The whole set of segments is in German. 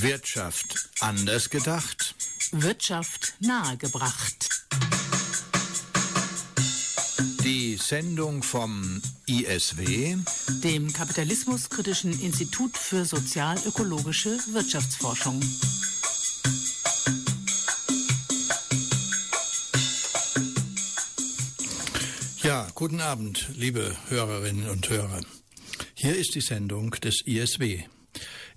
Wirtschaft anders gedacht. Wirtschaft nahegebracht. Die Sendung vom ISW, dem Kapitalismuskritischen Institut für sozial-ökologische Wirtschaftsforschung. Ja, guten Abend, liebe Hörerinnen und Hörer. Hier ist die Sendung des ISW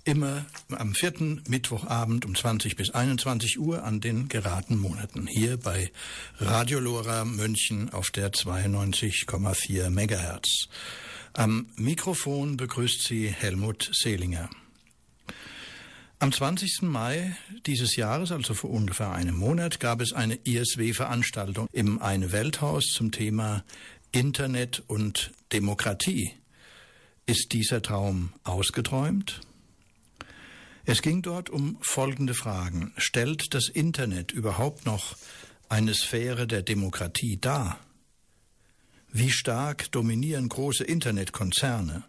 immer am vierten Mittwochabend um 20 bis 21 Uhr an den geraden Monaten. Hier bei Radio Lora München auf der 92,4 Megahertz. Am Mikrofon begrüßt Sie Helmut Selinger. Am 20. Mai dieses Jahres, also vor ungefähr einem Monat, gab es eine ISW-Veranstaltung im Eine Welthaus zum Thema Internet und Demokratie. Ist dieser Traum ausgeträumt? Es ging dort um folgende Fragen. Stellt das Internet überhaupt noch eine Sphäre der Demokratie dar? Wie stark dominieren große Internetkonzerne?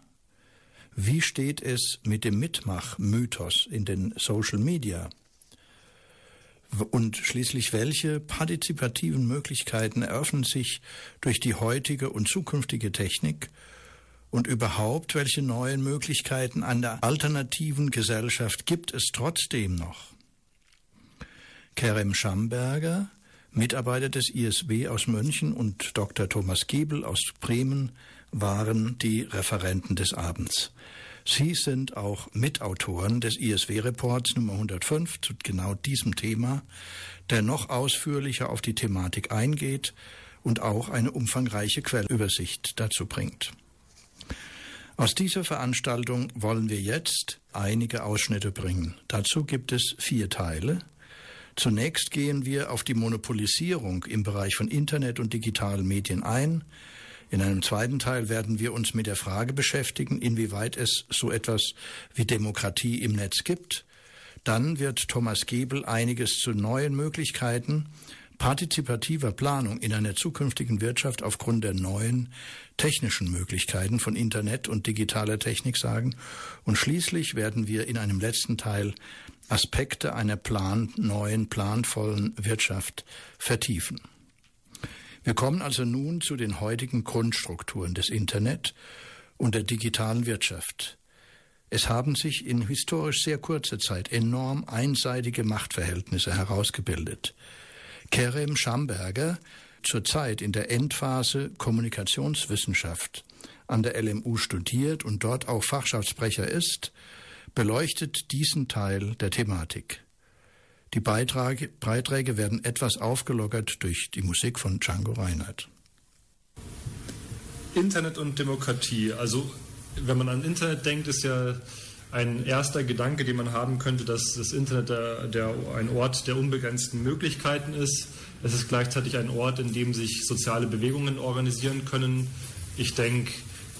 Wie steht es mit dem Mitmach-Mythos in den Social Media? Und schließlich, welche partizipativen Möglichkeiten eröffnen sich durch die heutige und zukünftige Technik und überhaupt, welche neuen Möglichkeiten an der alternativen Gesellschaft gibt es trotzdem noch? Kerem Schamberger, Mitarbeiter des ISW aus München und Dr. Thomas Giebel aus Bremen waren die Referenten des Abends. Sie sind auch Mitautoren des ISW-Reports Nummer 105 zu genau diesem Thema, der noch ausführlicher auf die Thematik eingeht und auch eine umfangreiche Quellübersicht dazu bringt. Aus dieser Veranstaltung wollen wir jetzt einige Ausschnitte bringen. Dazu gibt es vier Teile. Zunächst gehen wir auf die Monopolisierung im Bereich von Internet und digitalen Medien ein. In einem zweiten Teil werden wir uns mit der Frage beschäftigen, inwieweit es so etwas wie Demokratie im Netz gibt. Dann wird Thomas Gebel einiges zu neuen Möglichkeiten partizipativer Planung in einer zukünftigen Wirtschaft aufgrund der neuen technischen Möglichkeiten von Internet und digitaler Technik sagen. Und schließlich werden wir in einem letzten Teil Aspekte einer plan neuen, planvollen Wirtschaft vertiefen. Wir kommen also nun zu den heutigen Grundstrukturen des Internet und der digitalen Wirtschaft. Es haben sich in historisch sehr kurzer Zeit enorm einseitige Machtverhältnisse herausgebildet. Kerem Schamberger, zurzeit in der Endphase Kommunikationswissenschaft an der LMU studiert und dort auch Fachschaftssprecher ist, beleuchtet diesen Teil der Thematik. Die Beiträge, Beiträge werden etwas aufgelockert durch die Musik von Django Reinhardt. Internet und Demokratie. Also wenn man an Internet denkt, ist ja ein erster Gedanke, den man haben könnte, dass das Internet der, der, ein Ort der unbegrenzten Möglichkeiten ist. Es ist gleichzeitig ein Ort, in dem sich soziale Bewegungen organisieren können. Ich denke,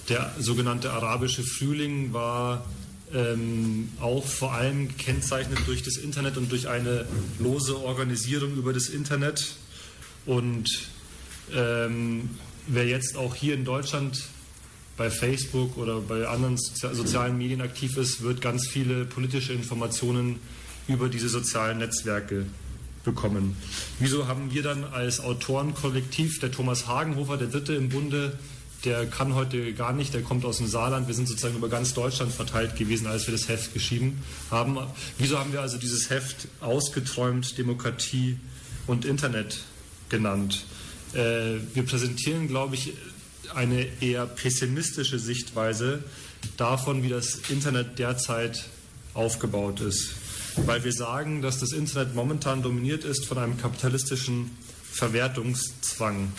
der sogenannte arabische Frühling war ähm, auch vor allem gekennzeichnet durch das Internet und durch eine lose Organisierung über das Internet. Und ähm, wer jetzt auch hier in Deutschland bei Facebook oder bei anderen sozialen Medien aktiv ist, wird ganz viele politische Informationen über diese sozialen Netzwerke bekommen. Wieso haben wir dann als Autorenkollektiv, der Thomas Hagenhofer, der Dritte im Bunde, der kann heute gar nicht, der kommt aus dem Saarland, wir sind sozusagen über ganz Deutschland verteilt gewesen, als wir das Heft geschrieben haben. Wieso haben wir also dieses Heft ausgeträumt, Demokratie und Internet genannt? Äh, wir präsentieren, glaube ich, eine eher pessimistische Sichtweise davon, wie das Internet derzeit aufgebaut ist. Weil wir sagen, dass das Internet momentan dominiert ist von einem kapitalistischen Verwertungszwang.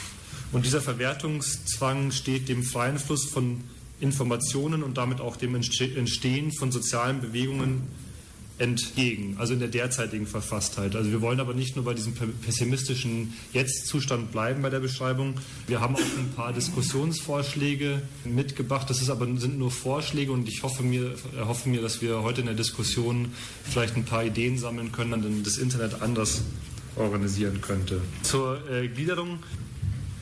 Und dieser Verwertungszwang steht dem freien Fluss von Informationen und damit auch dem Entstehen von sozialen Bewegungen entgegen, also in der derzeitigen Verfasstheit. Also wir wollen aber nicht nur bei diesem pessimistischen Jetzt-Zustand bleiben bei der Beschreibung. Wir haben auch ein paar Diskussionsvorschläge mitgebracht. Das ist aber, sind nur Vorschläge und ich hoffe mir, hoffe mir, dass wir heute in der Diskussion vielleicht ein paar Ideen sammeln können, an denen das Internet anders organisieren könnte. Zur äh, Gliederung.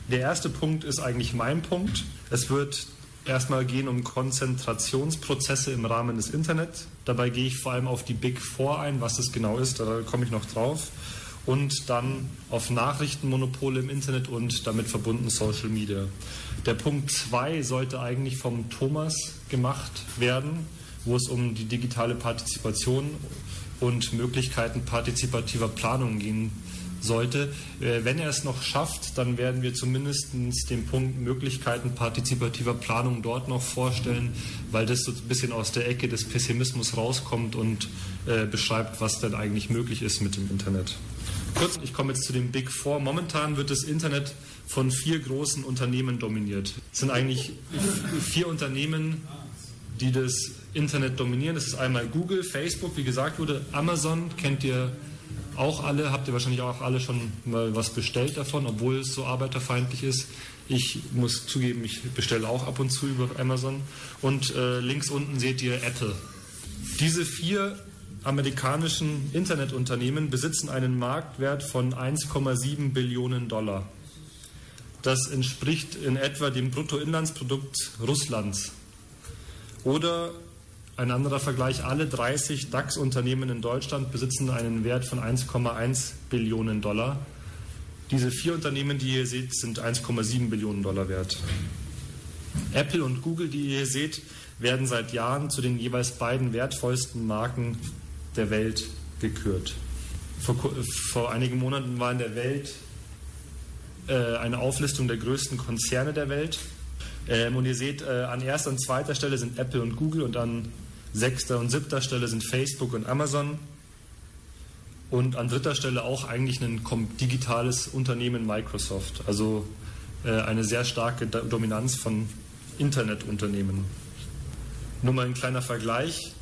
Der erste Punkt ist eigentlich mein Punkt. Es wird erstmal gehen um Konzentrationsprozesse im Rahmen des Internet. Dabei gehe ich vor allem auf die Big Four ein, was das genau ist, da komme ich noch drauf. Und dann auf Nachrichtenmonopole im Internet und damit verbunden Social Media. Der Punkt 2 sollte eigentlich vom Thomas gemacht werden, wo es um die digitale Partizipation und Möglichkeiten partizipativer Planung gehen sollte. Äh, wenn er es noch schafft, dann werden wir zumindest den Punkt Möglichkeiten partizipativer Planung dort noch vorstellen, weil das so ein bisschen aus der Ecke des Pessimismus rauskommt und äh, beschreibt, was denn eigentlich möglich ist mit dem Internet. Kurz, ich komme jetzt zu dem Big Four. Momentan wird das Internet von vier großen Unternehmen dominiert. Es sind eigentlich vier Unternehmen, die das Internet dominieren. Das ist einmal Google, Facebook, wie gesagt wurde, Amazon, kennt ihr auch alle, habt ihr wahrscheinlich auch alle schon mal was bestellt davon, obwohl es so arbeiterfeindlich ist. Ich muss zugeben, ich bestelle auch ab und zu über Amazon. Und äh, links unten seht ihr Apple. Diese vier amerikanischen Internetunternehmen besitzen einen Marktwert von 1,7 Billionen Dollar. Das entspricht in etwa dem Bruttoinlandsprodukt Russlands. Oder ein anderer Vergleich, alle 30 DAX-Unternehmen in Deutschland besitzen einen Wert von 1,1 Billionen Dollar. Diese vier Unternehmen, die ihr seht, sind 1,7 Billionen Dollar wert. Apple und Google, die ihr hier seht, werden seit Jahren zu den jeweils beiden wertvollsten Marken der Welt gekürt. Vor, vor einigen Monaten war in der Welt äh, eine Auflistung der größten Konzerne der Welt. Ähm, und ihr seht, äh, an erster und zweiter Stelle sind Apple und Google und an Sechster und siebter Stelle sind Facebook und Amazon. Und an dritter Stelle auch eigentlich ein digitales Unternehmen Microsoft. Also äh, eine sehr starke Dominanz von Internetunternehmen. Nur mal ein kleiner Vergleich.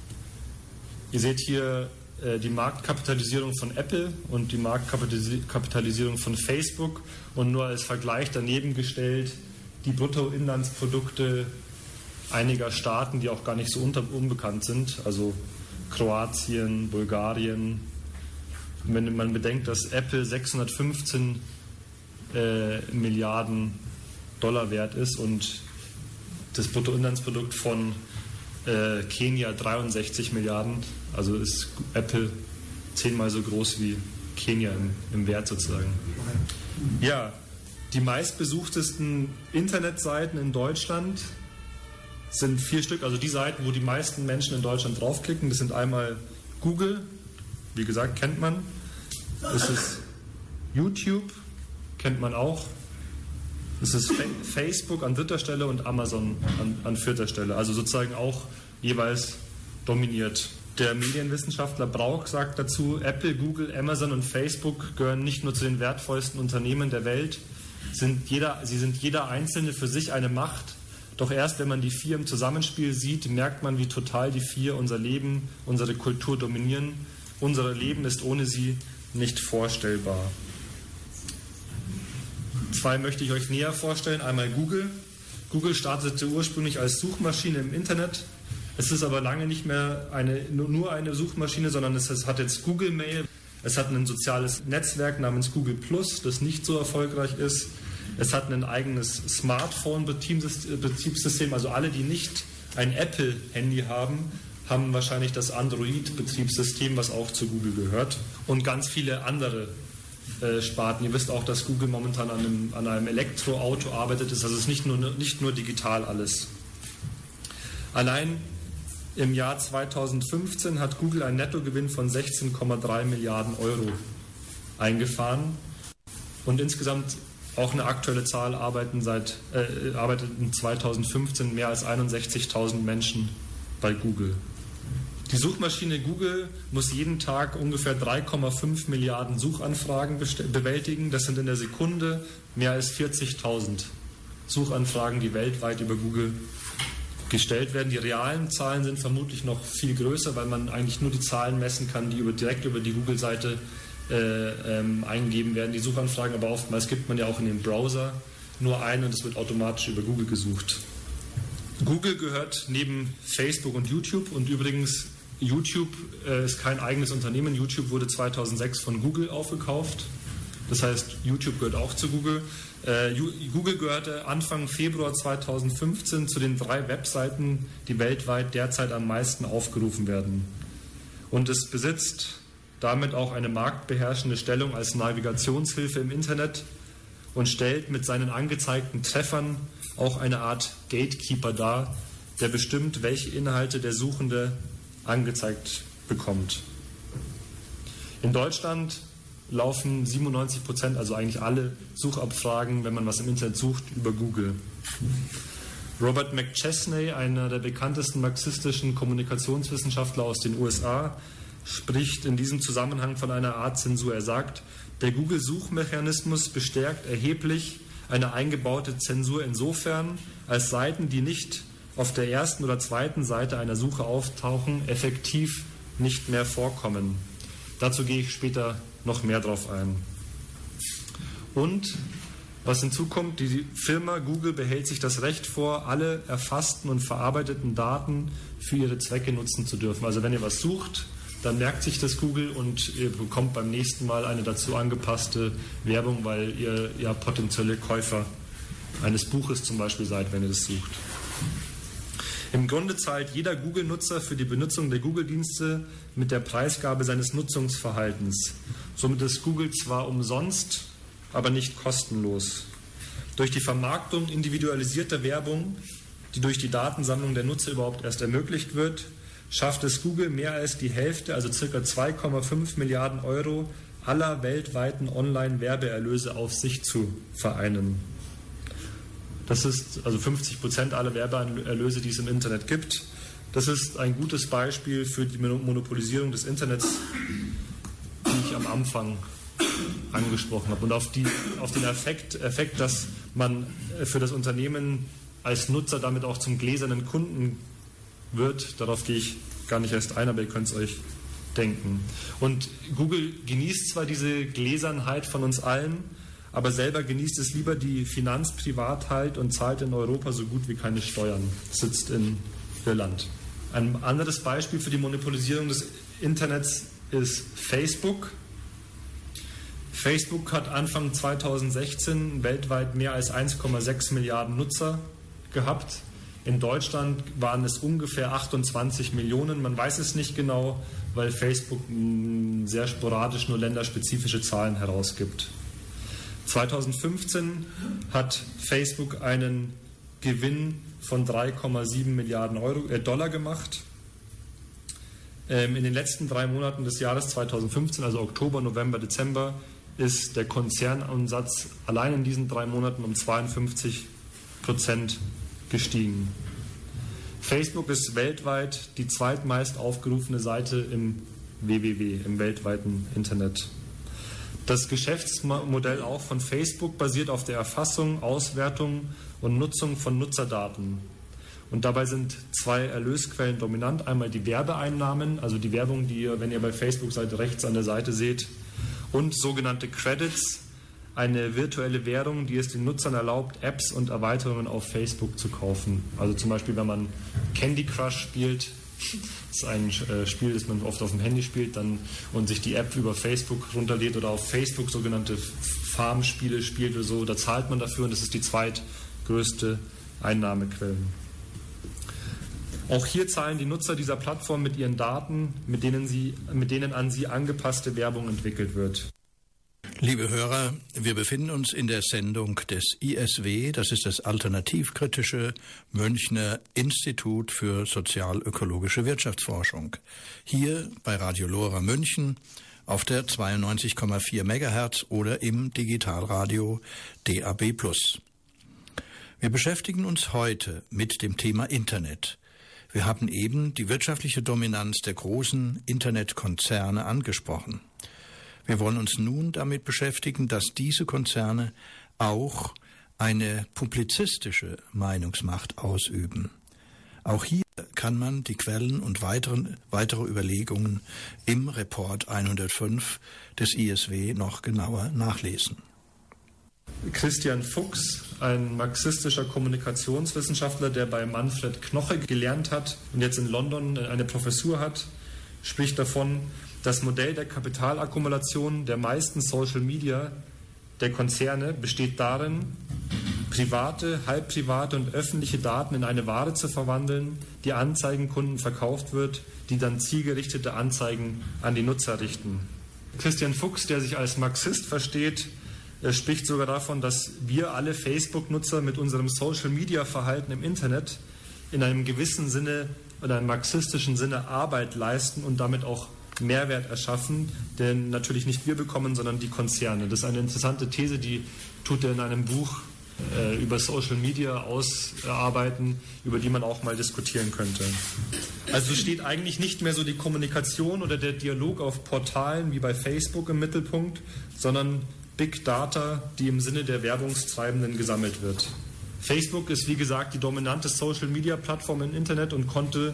Ihr seht hier äh, die Marktkapitalisierung von Apple und die Marktkapitalisierung von Facebook und nur als Vergleich daneben gestellt die Bruttoinlandsprodukte einiger Staaten, die auch gar nicht so unbekannt sind, also Kroatien, Bulgarien. Wenn man bedenkt, dass Apple 615 äh, Milliarden Dollar wert ist und das Bruttoinlandsprodukt von äh, Kenia 63 Milliarden, also ist Apple zehnmal so groß wie Kenia im, im Wert sozusagen. Ja, die meistbesuchtesten Internetseiten in Deutschland sind vier Stück, also die Seiten, wo die meisten Menschen in Deutschland draufklicken. Das sind einmal Google, wie gesagt, kennt man. Das ist YouTube, kennt man auch. Das ist Facebook an dritter Stelle und Amazon an, an vierter Stelle. Also sozusagen auch jeweils dominiert. Der Medienwissenschaftler Brauch sagt dazu, Apple, Google, Amazon und Facebook gehören nicht nur zu den wertvollsten Unternehmen der Welt, sind jeder, sie sind jeder einzelne für sich eine Macht doch erst wenn man die vier im Zusammenspiel sieht, merkt man, wie total die vier unser Leben, unsere Kultur dominieren. Unser Leben ist ohne sie nicht vorstellbar. Zwei möchte ich euch näher vorstellen. Einmal Google. Google startete ursprünglich als Suchmaschine im Internet. Es ist aber lange nicht mehr eine, nur eine Suchmaschine, sondern es hat jetzt Google Mail. Es hat ein soziales Netzwerk namens Google Plus, das nicht so erfolgreich ist. Es hat ein eigenes Smartphone-Betriebssystem. Also alle, die nicht ein Apple-Handy haben, haben wahrscheinlich das Android-Betriebssystem, was auch zu Google gehört. Und ganz viele andere äh, Sparten. Ihr wisst auch, dass Google momentan an einem, an einem Elektroauto arbeitet. Es ist nicht nur, nicht nur digital alles. Allein im Jahr 2015 hat Google einen Nettogewinn von 16,3 Milliarden Euro eingefahren. Und insgesamt auch eine aktuelle Zahl arbeiten seit äh, arbeiteten 2015 mehr als 61.000 Menschen bei Google. Die Suchmaschine Google muss jeden Tag ungefähr 3,5 Milliarden Suchanfragen bewältigen. Das sind in der Sekunde mehr als 40.000 Suchanfragen, die weltweit über Google gestellt werden. Die realen Zahlen sind vermutlich noch viel größer, weil man eigentlich nur die Zahlen messen kann, die über, direkt über die Google-Seite äh, ähm, eingegeben werden, die Suchanfragen, aber oftmals gibt man ja auch in den Browser nur ein und es wird automatisch über Google gesucht. Google gehört neben Facebook und YouTube und übrigens YouTube äh, ist kein eigenes Unternehmen. YouTube wurde 2006 von Google aufgekauft Das heißt, YouTube gehört auch zu Google. Äh, Google gehörte Anfang Februar 2015 zu den drei Webseiten, die weltweit derzeit am meisten aufgerufen werden. Und es besitzt damit auch eine marktbeherrschende Stellung als Navigationshilfe im Internet und stellt mit seinen angezeigten Treffern auch eine Art Gatekeeper dar, der bestimmt, welche Inhalte der Suchende angezeigt bekommt. In Deutschland laufen 97 Prozent, also eigentlich alle Suchabfragen, wenn man was im Internet sucht, über Google. Robert McChesney, einer der bekanntesten marxistischen Kommunikationswissenschaftler aus den USA, spricht in diesem Zusammenhang von einer Art Zensur. Er sagt, der Google-Suchmechanismus bestärkt erheblich eine eingebaute Zensur insofern, als Seiten, die nicht auf der ersten oder zweiten Seite einer Suche auftauchen, effektiv nicht mehr vorkommen. Dazu gehe ich später noch mehr drauf ein. Und was hinzukommt, die Firma Google behält sich das Recht vor, alle erfassten und verarbeiteten Daten für ihre Zwecke nutzen zu dürfen. Also wenn ihr was sucht, dann merkt sich das Google und ihr bekommt beim nächsten Mal eine dazu angepasste Werbung, weil ihr ja potenzielle Käufer eines Buches zum Beispiel seid, wenn ihr das sucht. Im Grunde zahlt jeder Google-Nutzer für die Benutzung der Google-Dienste mit der Preisgabe seines Nutzungsverhaltens. Somit ist Google zwar umsonst, aber nicht kostenlos. Durch die Vermarktung individualisierter Werbung, die durch die Datensammlung der Nutzer überhaupt erst ermöglicht wird, schafft es Google mehr als die Hälfte, also ca. 2,5 Milliarden Euro aller weltweiten Online-Werbeerlöse auf sich zu vereinen. Das ist also 50 Prozent aller Werbeerlöse, die es im Internet gibt. Das ist ein gutes Beispiel für die Monopolisierung des Internets, die ich am Anfang angesprochen habe. Und auf, die, auf den Effekt, Effekt, dass man für das Unternehmen als Nutzer damit auch zum gläsernen Kunden wird, darauf gehe ich gar nicht erst ein, aber ihr könnt es euch denken. Und Google genießt zwar diese Gläsernheit von uns allen, aber selber genießt es lieber die Finanzprivatheit und zahlt in Europa so gut wie keine Steuern, sitzt in Irland. Ein anderes Beispiel für die Monopolisierung des Internets ist Facebook. Facebook hat Anfang 2016 weltweit mehr als 1,6 Milliarden Nutzer gehabt. In Deutschland waren es ungefähr 28 Millionen. Man weiß es nicht genau, weil Facebook sehr sporadisch nur länderspezifische Zahlen herausgibt. 2015 hat Facebook einen Gewinn von 3,7 Milliarden Euro, äh, Dollar gemacht. Ähm, in den letzten drei Monaten des Jahres 2015, also Oktober, November, Dezember, ist der Konzernumsatz allein in diesen drei Monaten um 52 Prozent gestiegen. Facebook ist weltweit die zweitmeist aufgerufene Seite im WWW, im weltweiten Internet. Das Geschäftsmodell auch von Facebook basiert auf der Erfassung, Auswertung und Nutzung von Nutzerdaten. Und dabei sind zwei Erlösquellen dominant. Einmal die Werbeeinnahmen, also die Werbung, die ihr, wenn ihr bei Facebook seid, rechts an der Seite seht, und sogenannte Credits, eine virtuelle Währung, die es den Nutzern erlaubt, Apps und Erweiterungen auf Facebook zu kaufen. Also zum Beispiel, wenn man Candy Crush spielt, das ist ein äh, Spiel, das man oft auf dem Handy spielt dann, und sich die App über Facebook runterlädt oder auf Facebook sogenannte Farmspiele spielt oder so. Da zahlt man dafür und das ist die zweitgrößte Einnahmequelle. Auch hier zahlen die Nutzer dieser Plattform mit ihren Daten, mit denen, sie, mit denen an sie angepasste Werbung entwickelt wird. Liebe Hörer, wir befinden uns in der Sendung des ISW, das ist das alternativkritische Münchner Institut für sozialökologische Wirtschaftsforschung. Hier bei Radio Lora München auf der 92,4 MHz oder im Digitalradio DAB+. Wir beschäftigen uns heute mit dem Thema Internet. Wir haben eben die wirtschaftliche Dominanz der großen Internetkonzerne angesprochen. Wir wollen uns nun damit beschäftigen, dass diese Konzerne auch eine publizistische Meinungsmacht ausüben. Auch hier kann man die Quellen und weiteren, weitere Überlegungen im Report 105 des ISW noch genauer nachlesen. Christian Fuchs, ein marxistischer Kommunikationswissenschaftler, der bei Manfred Knoche gelernt hat und jetzt in London eine Professur hat, spricht davon, das Modell der Kapitalakkumulation der meisten Social Media der Konzerne besteht darin, private, halbprivate und öffentliche Daten in eine Ware zu verwandeln, die Anzeigenkunden verkauft wird, die dann zielgerichtete Anzeigen an die Nutzer richten. Christian Fuchs, der sich als Marxist versteht, spricht sogar davon, dass wir alle Facebook-Nutzer mit unserem Social-Media-Verhalten im Internet in einem gewissen Sinne oder einem marxistischen Sinne Arbeit leisten und damit auch Mehrwert erschaffen, den natürlich nicht wir bekommen, sondern die Konzerne. Das ist eine interessante These, die tut er in einem Buch äh, über Social Media ausarbeiten, über die man auch mal diskutieren könnte. Also steht eigentlich nicht mehr so die Kommunikation oder der Dialog auf Portalen wie bei Facebook im Mittelpunkt, sondern Big Data, die im Sinne der Werbungstreibenden gesammelt wird. Facebook ist wie gesagt die dominante Social Media Plattform im Internet und konnte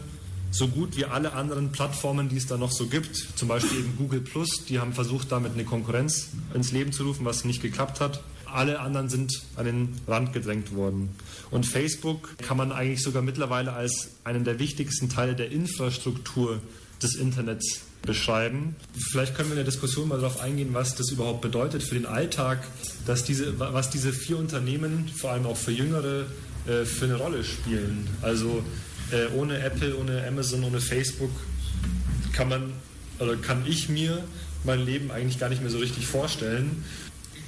so gut wie alle anderen Plattformen, die es da noch so gibt, zum Beispiel eben Google Plus, die haben versucht, damit eine Konkurrenz ins Leben zu rufen, was nicht geklappt hat. Alle anderen sind an den Rand gedrängt worden. Und Facebook kann man eigentlich sogar mittlerweile als einen der wichtigsten Teile der Infrastruktur des Internets beschreiben. Vielleicht können wir in der Diskussion mal darauf eingehen, was das überhaupt bedeutet für den Alltag, dass diese, was diese vier Unternehmen, vor allem auch für Jüngere, äh, für eine Rolle spielen. Also äh, ohne Apple, ohne Amazon, ohne Facebook kann man oder kann ich mir mein Leben eigentlich gar nicht mehr so richtig vorstellen.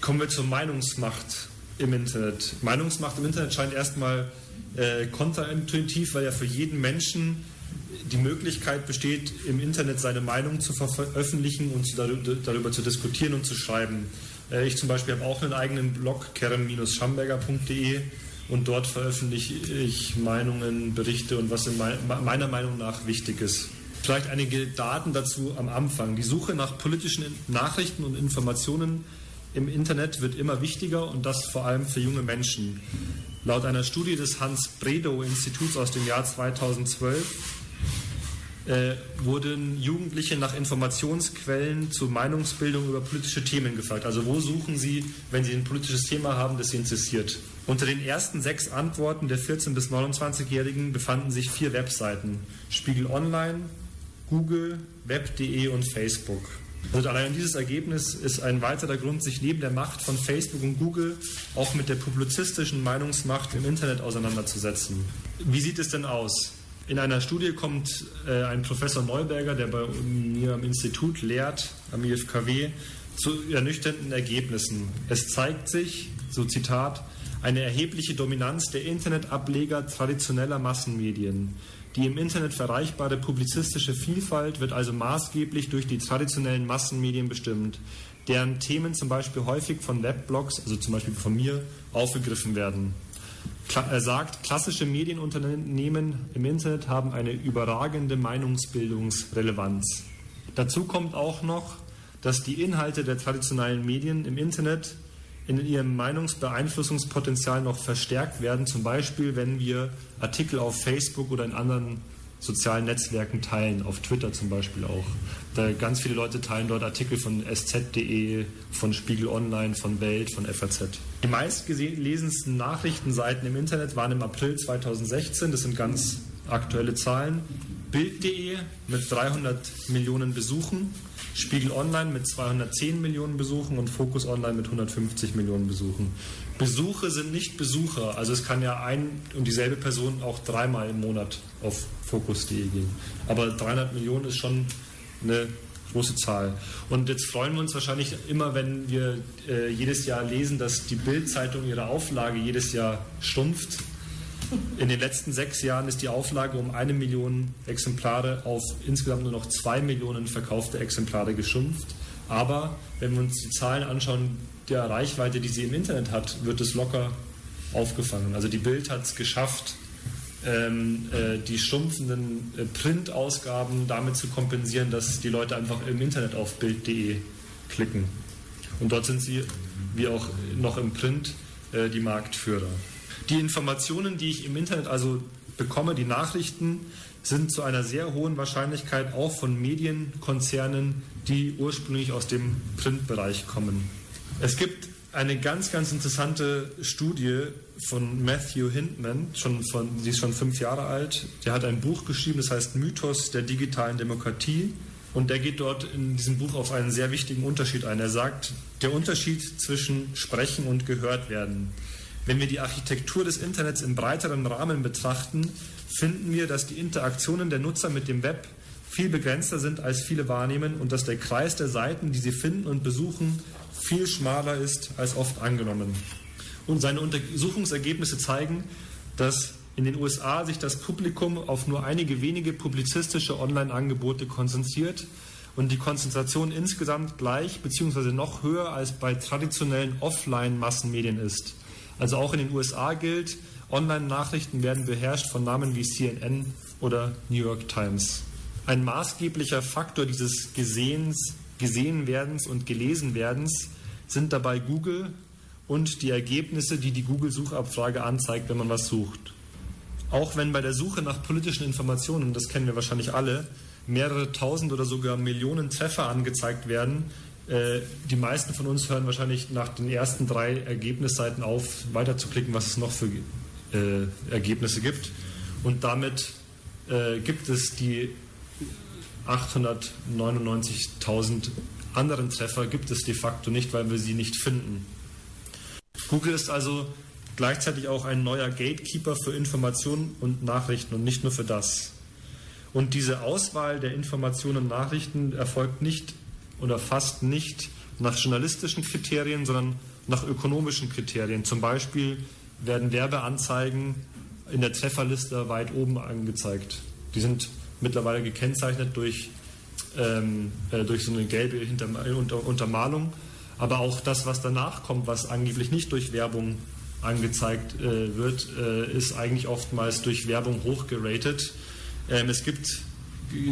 Kommen wir zur Meinungsmacht im Internet. Meinungsmacht im Internet scheint erstmal äh, kontraintuitiv, weil ja für jeden Menschen die Möglichkeit besteht, im Internet seine Meinung zu veröffentlichen und zu, darüber zu diskutieren und zu schreiben. Äh, ich zum Beispiel habe auch einen eigenen Blog, keren-schamberger.de und dort veröffentliche ich Meinungen, Berichte und was in meiner Meinung nach wichtig ist. Vielleicht einige Daten dazu am Anfang. Die Suche nach politischen Nachrichten und Informationen im Internet wird immer wichtiger und das vor allem für junge Menschen. Laut einer Studie des Hans-Bredow-Instituts aus dem Jahr 2012 äh, wurden Jugendliche nach Informationsquellen zur Meinungsbildung über politische Themen gefragt. Also wo suchen sie, wenn sie ein politisches Thema haben, das sie interessiert? Unter den ersten sechs Antworten der 14- bis 29-Jährigen befanden sich vier Webseiten. Spiegel Online, Google, Web.de und Facebook. Also allein dieses Ergebnis ist ein weiterer Grund, sich neben der Macht von Facebook und Google auch mit der publizistischen Meinungsmacht im Internet auseinanderzusetzen. Wie sieht es denn aus? In einer Studie kommt äh, ein Professor Neuberger, der bei mir am Institut lehrt, am IFKW, zu ernüchternden Ergebnissen. Es zeigt sich, so Zitat, eine erhebliche Dominanz der Internetableger traditioneller Massenmedien. Die im Internet verreichbare publizistische Vielfalt wird also maßgeblich durch die traditionellen Massenmedien bestimmt, deren Themen zum Beispiel häufig von Webblogs, also zum Beispiel von mir, aufgegriffen werden. Er sagt, klassische Medienunternehmen im Internet haben eine überragende Meinungsbildungsrelevanz. Dazu kommt auch noch, dass die Inhalte der traditionellen Medien im Internet in ihrem Meinungsbeeinflussungspotenzial noch verstärkt werden, zum Beispiel wenn wir Artikel auf Facebook oder in anderen sozialen Netzwerken teilen, auf Twitter zum Beispiel auch. Da ganz viele Leute teilen dort Artikel von sz.de, von Spiegel Online, von Welt, von FAZ. Die meistgelesensten Nachrichtenseiten im Internet waren im April 2016, das sind ganz aktuelle Zahlen, Bild.de mit 300 Millionen Besuchen, Spiegel Online mit 210 Millionen Besuchen und Focus Online mit 150 Millionen Besuchen. Besuche sind nicht Besucher, also es kann ja ein und dieselbe Person auch dreimal im Monat auf Focus.de gehen. Aber 300 Millionen ist schon eine große Zahl. Und jetzt freuen wir uns wahrscheinlich immer, wenn wir äh, jedes Jahr lesen, dass die Bild-Zeitung ihre Auflage jedes Jahr schrumpft. In den letzten sechs Jahren ist die Auflage um eine Million Exemplare auf insgesamt nur noch zwei Millionen verkaufte Exemplare geschrumpft. Aber wenn wir uns die Zahlen anschauen, der Reichweite, die sie im Internet hat, wird es locker aufgefangen. Also die Bild hat es geschafft, ähm, äh, die schrumpfenden äh, Printausgaben damit zu kompensieren, dass die Leute einfach im Internet auf bild.de klicken. Und dort sind sie, wie auch noch im Print, äh, die Marktführer. Die Informationen, die ich im Internet also bekomme, die Nachrichten, sind zu einer sehr hohen Wahrscheinlichkeit auch von Medienkonzernen, die ursprünglich aus dem Printbereich kommen. Es gibt eine ganz, ganz interessante Studie von Matthew Hindman, schon von, die ist schon fünf Jahre alt. Der hat ein Buch geschrieben, das heißt Mythos der digitalen Demokratie. Und der geht dort in diesem Buch auf einen sehr wichtigen Unterschied ein. Er sagt, der Unterschied zwischen Sprechen und Gehört werden. Wenn wir die Architektur des Internets im breiteren Rahmen betrachten, finden wir, dass die Interaktionen der Nutzer mit dem Web viel begrenzter sind, als viele wahrnehmen und dass der Kreis der Seiten, die sie finden und besuchen, viel schmaler ist als oft angenommen. Und seine Untersuchungsergebnisse zeigen, dass in den USA sich das Publikum auf nur einige wenige publizistische Online-Angebote konzentriert und die Konzentration insgesamt gleich bzw. noch höher als bei traditionellen Offline-Massenmedien ist. Also auch in den USA gilt, Online-Nachrichten werden beherrscht von Namen wie CNN oder New York Times. Ein maßgeblicher Faktor dieses Gesehens, Gesehenwerdens und Gelesenwerdens sind dabei Google und die Ergebnisse, die die Google-Suchabfrage anzeigt, wenn man was sucht. Auch wenn bei der Suche nach politischen Informationen, das kennen wir wahrscheinlich alle, mehrere tausend oder sogar Millionen Treffer angezeigt werden, die meisten von uns hören wahrscheinlich nach den ersten drei Ergebnisseiten auf, weiterzuklicken, was es noch für äh, Ergebnisse gibt. Und damit äh, gibt es die 899.000 anderen Treffer, gibt es de facto nicht, weil wir sie nicht finden. Google ist also gleichzeitig auch ein neuer Gatekeeper für Informationen und Nachrichten und nicht nur für das. Und diese Auswahl der Informationen und Nachrichten erfolgt nicht oder fast nicht nach journalistischen Kriterien, sondern nach ökonomischen Kriterien. Zum Beispiel werden Werbeanzeigen in der Trefferliste weit oben angezeigt. Die sind mittlerweile gekennzeichnet durch, ähm, äh, durch so eine gelbe Hinterm Unter Untermalung. Aber auch das, was danach kommt, was angeblich nicht durch Werbung angezeigt äh, wird, äh, ist eigentlich oftmals durch Werbung hochgeratet. Ähm, es gibt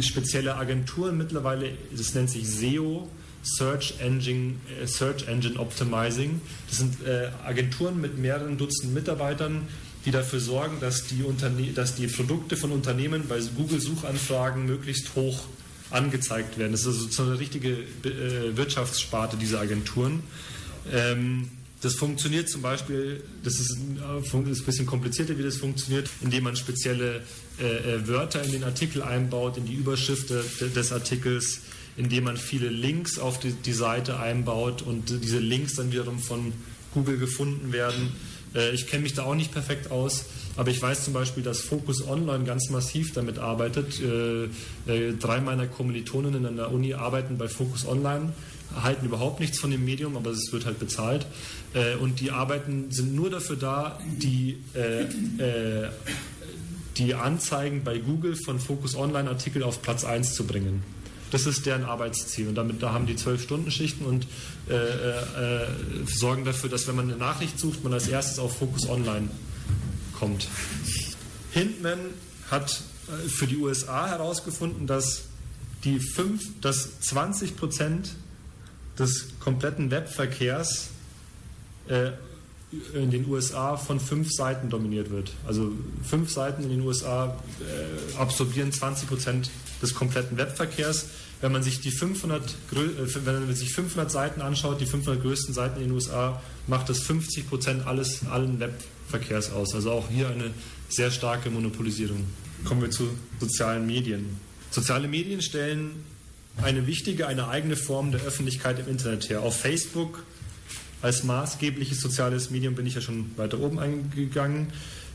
spezielle Agenturen mittlerweile, das nennt sich SEO, Search Engine, äh, Search Engine Optimizing. Das sind äh, Agenturen mit mehreren Dutzend Mitarbeitern, die dafür sorgen, dass die, Unterne dass die Produkte von Unternehmen bei Google-Suchanfragen möglichst hoch angezeigt werden. Das ist also so eine richtige äh, Wirtschaftssparte dieser Agenturen. Ähm, das funktioniert zum Beispiel, das ist, ist, ein bisschen komplizierter, wie das funktioniert, indem man spezielle äh, äh, Wörter in den Artikel einbaut, in die Überschrift de, des Artikels, indem man viele Links auf die, die, Seite einbaut und diese Links dann wiederum von Google gefunden werden. Äh, ich kenne mich da auch nicht perfekt aus, aber ich weiß zum Beispiel, dass Focus Online ganz massiv damit arbeitet. Äh, äh, drei meiner Kommilitoninnen an der Uni arbeiten bei Focus Online halten überhaupt nichts von dem Medium, aber es wird halt bezahlt. Äh, und die Arbeiten sind nur dafür da, die, äh, äh, die Anzeigen bei Google von Focus Online Artikel auf Platz 1 zu bringen. Das ist deren Arbeitsziel. Und damit da haben die zwölf Stunden Schichten und äh, äh, sorgen dafür, dass wenn man eine Nachricht sucht, man als erstes auf Focus Online kommt. Hindman hat äh, für die USA herausgefunden, dass die fünf, dass 20 Prozent des kompletten Webverkehrs äh, in den USA von fünf Seiten dominiert wird. Also fünf Seiten in den USA äh, absorbieren 20 Prozent des kompletten Webverkehrs. Wenn man sich die 500, äh, wenn man sich 500 Seiten anschaut, die 500 größten Seiten in den USA, macht das 50 Prozent alles allen Webverkehrs aus. Also auch hier eine sehr starke Monopolisierung. Kommen wir zu sozialen Medien. Soziale Medien stellen eine wichtige, eine eigene Form der Öffentlichkeit im Internet her. Auf Facebook als maßgebliches soziales Medium bin ich ja schon weiter oben eingegangen.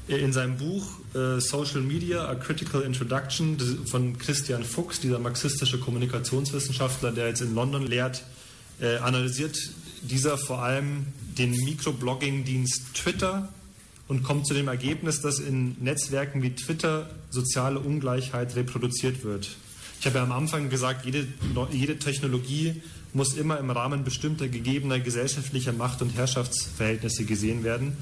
In seinem Buch äh, Social Media, A Critical Introduction von Christian Fuchs, dieser marxistische Kommunikationswissenschaftler, der jetzt in London lehrt, äh, analysiert dieser vor allem den Mikroblogging-Dienst Twitter und kommt zu dem Ergebnis, dass in Netzwerken wie Twitter soziale Ungleichheit reproduziert wird. Ich habe ja am Anfang gesagt, jede, jede Technologie muss immer im Rahmen bestimmter gegebener gesellschaftlicher Macht- und Herrschaftsverhältnisse gesehen werden.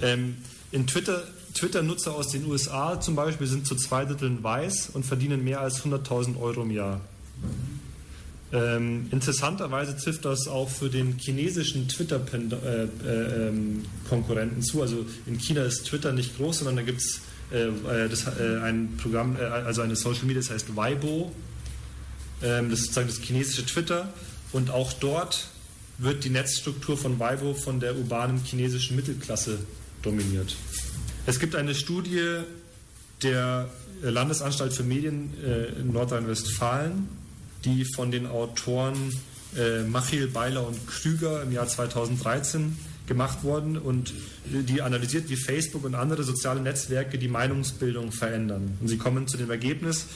Ähm, in Twitter, Twitter-Nutzer aus den USA zum Beispiel sind zu zwei Dritteln weiß und verdienen mehr als 100.000 Euro im Jahr. Ähm, interessanterweise trifft das auch für den chinesischen Twitter-Konkurrenten äh, äh, zu. Also in China ist Twitter nicht groß, sondern da gibt es äh, äh, äh, ein Programm, also eine Social Media, das heißt Weibo. Ähm, das ist sozusagen das chinesische Twitter. Und auch dort wird die Netzstruktur von Weibo von der urbanen chinesischen Mittelklasse dominiert. Es gibt eine Studie der Landesanstalt für Medien in Nordrhein-Westfalen, die von den Autoren äh, Machiel, Beiler und Krüger im Jahr 2013 gemacht worden und die analysiert, wie Facebook und andere soziale Netzwerke die Meinungsbildung verändern. Und sie kommen zu dem Ergebnis,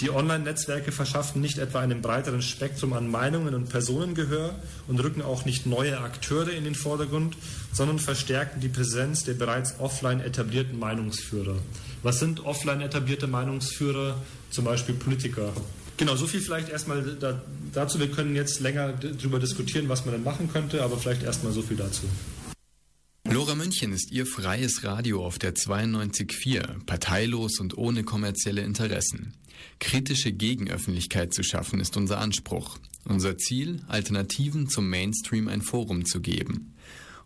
die Online-Netzwerke verschaffen nicht etwa einem breiteren Spektrum an Meinungen und Personen Gehör und rücken auch nicht neue Akteure in den Vordergrund, sondern verstärken die Präsenz der bereits offline etablierten Meinungsführer. Was sind offline etablierte Meinungsführer? Zum Beispiel Politiker. Genau, so viel vielleicht erstmal da, dazu. Wir können jetzt länger darüber diskutieren, was man denn machen könnte, aber vielleicht erstmal so viel dazu. Lora München ist Ihr freies Radio auf der 92.4, parteilos und ohne kommerzielle Interessen. Kritische Gegenöffentlichkeit zu schaffen ist unser Anspruch. Unser Ziel, Alternativen zum Mainstream ein Forum zu geben.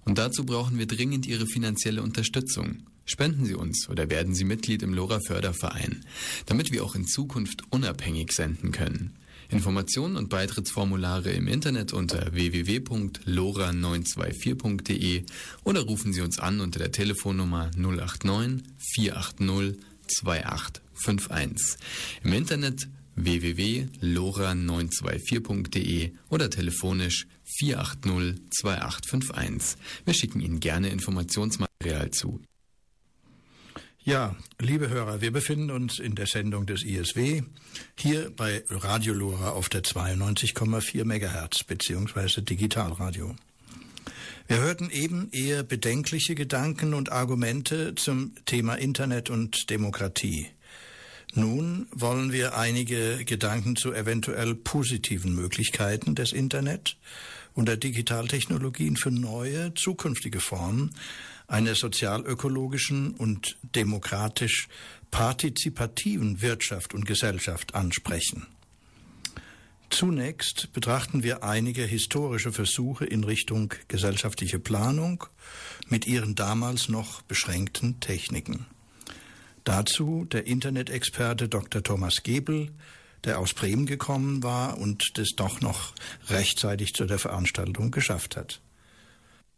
Und dazu brauchen wir dringend Ihre finanzielle Unterstützung. Spenden Sie uns oder werden Sie Mitglied im LoRa Förderverein, damit wir auch in Zukunft unabhängig senden können. Informationen und Beitrittsformulare im Internet unter www.lora924.de oder rufen Sie uns an unter der Telefonnummer 089 480 2851. Im Internet www.lora924.de oder telefonisch 480 2851. Wir schicken Ihnen gerne Informationsmaterial zu. Ja, liebe Hörer, wir befinden uns in der Sendung des ISW hier bei Radio Lora auf der 92,4 Megahertz beziehungsweise Digitalradio. Wir hörten eben eher bedenkliche Gedanken und Argumente zum Thema Internet und Demokratie. Nun wollen wir einige Gedanken zu eventuell positiven Möglichkeiten des Internet und der Digitaltechnologien für neue, zukünftige Formen einer sozialökologischen und demokratisch partizipativen Wirtschaft und Gesellschaft ansprechen. Zunächst betrachten wir einige historische Versuche in Richtung gesellschaftliche Planung mit ihren damals noch beschränkten Techniken. Dazu der Internet-Experte Dr. Thomas Gebel, der aus Bremen gekommen war und das doch noch rechtzeitig zu der Veranstaltung geschafft hat.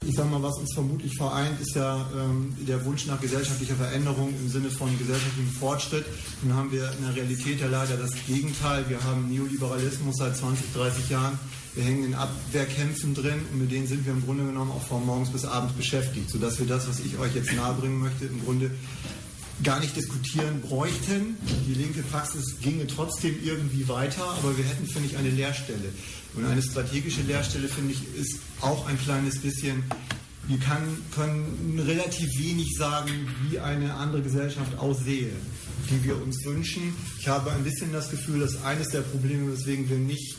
Ich sage mal, was uns vermutlich vereint, ist ja ähm, der Wunsch nach gesellschaftlicher Veränderung im Sinne von gesellschaftlichem Fortschritt. Nun haben wir in der Realität ja leider das Gegenteil. Wir haben Neoliberalismus seit 20, 30 Jahren. Wir hängen in Abwehrkämpfen drin und mit denen sind wir im Grunde genommen auch von morgens bis abends beschäftigt, sodass wir das, was ich euch jetzt nahebringen möchte, im Grunde gar nicht diskutieren bräuchten. Die linke Praxis ginge trotzdem irgendwie weiter, aber wir hätten, finde ich, eine Leerstelle. Und eine strategische Leerstelle, finde ich, ist auch ein kleines bisschen, wir kann, können relativ wenig sagen, wie eine andere Gesellschaft aussehe, die wir uns wünschen. Ich habe ein bisschen das Gefühl, dass eines der Probleme, weswegen wir nicht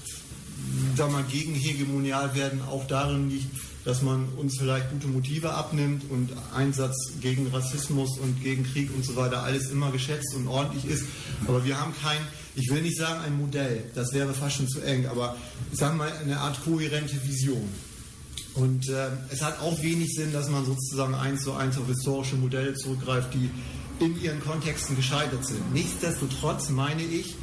sag mal, gegen hegemonial werden, auch darin liegt, dass man uns vielleicht gute Motive abnimmt und Einsatz gegen Rassismus und gegen Krieg und so weiter alles immer geschätzt und ordentlich ist. Aber wir haben kein, ich will nicht sagen ein Modell, das wäre fast schon zu eng, aber sagen wir mal eine Art kohärente Vision. Und äh, es hat auch wenig Sinn, dass man sozusagen eins zu eins auf historische Modelle zurückgreift, die in ihren Kontexten gescheitert sind. Nichtsdestotrotz meine ich,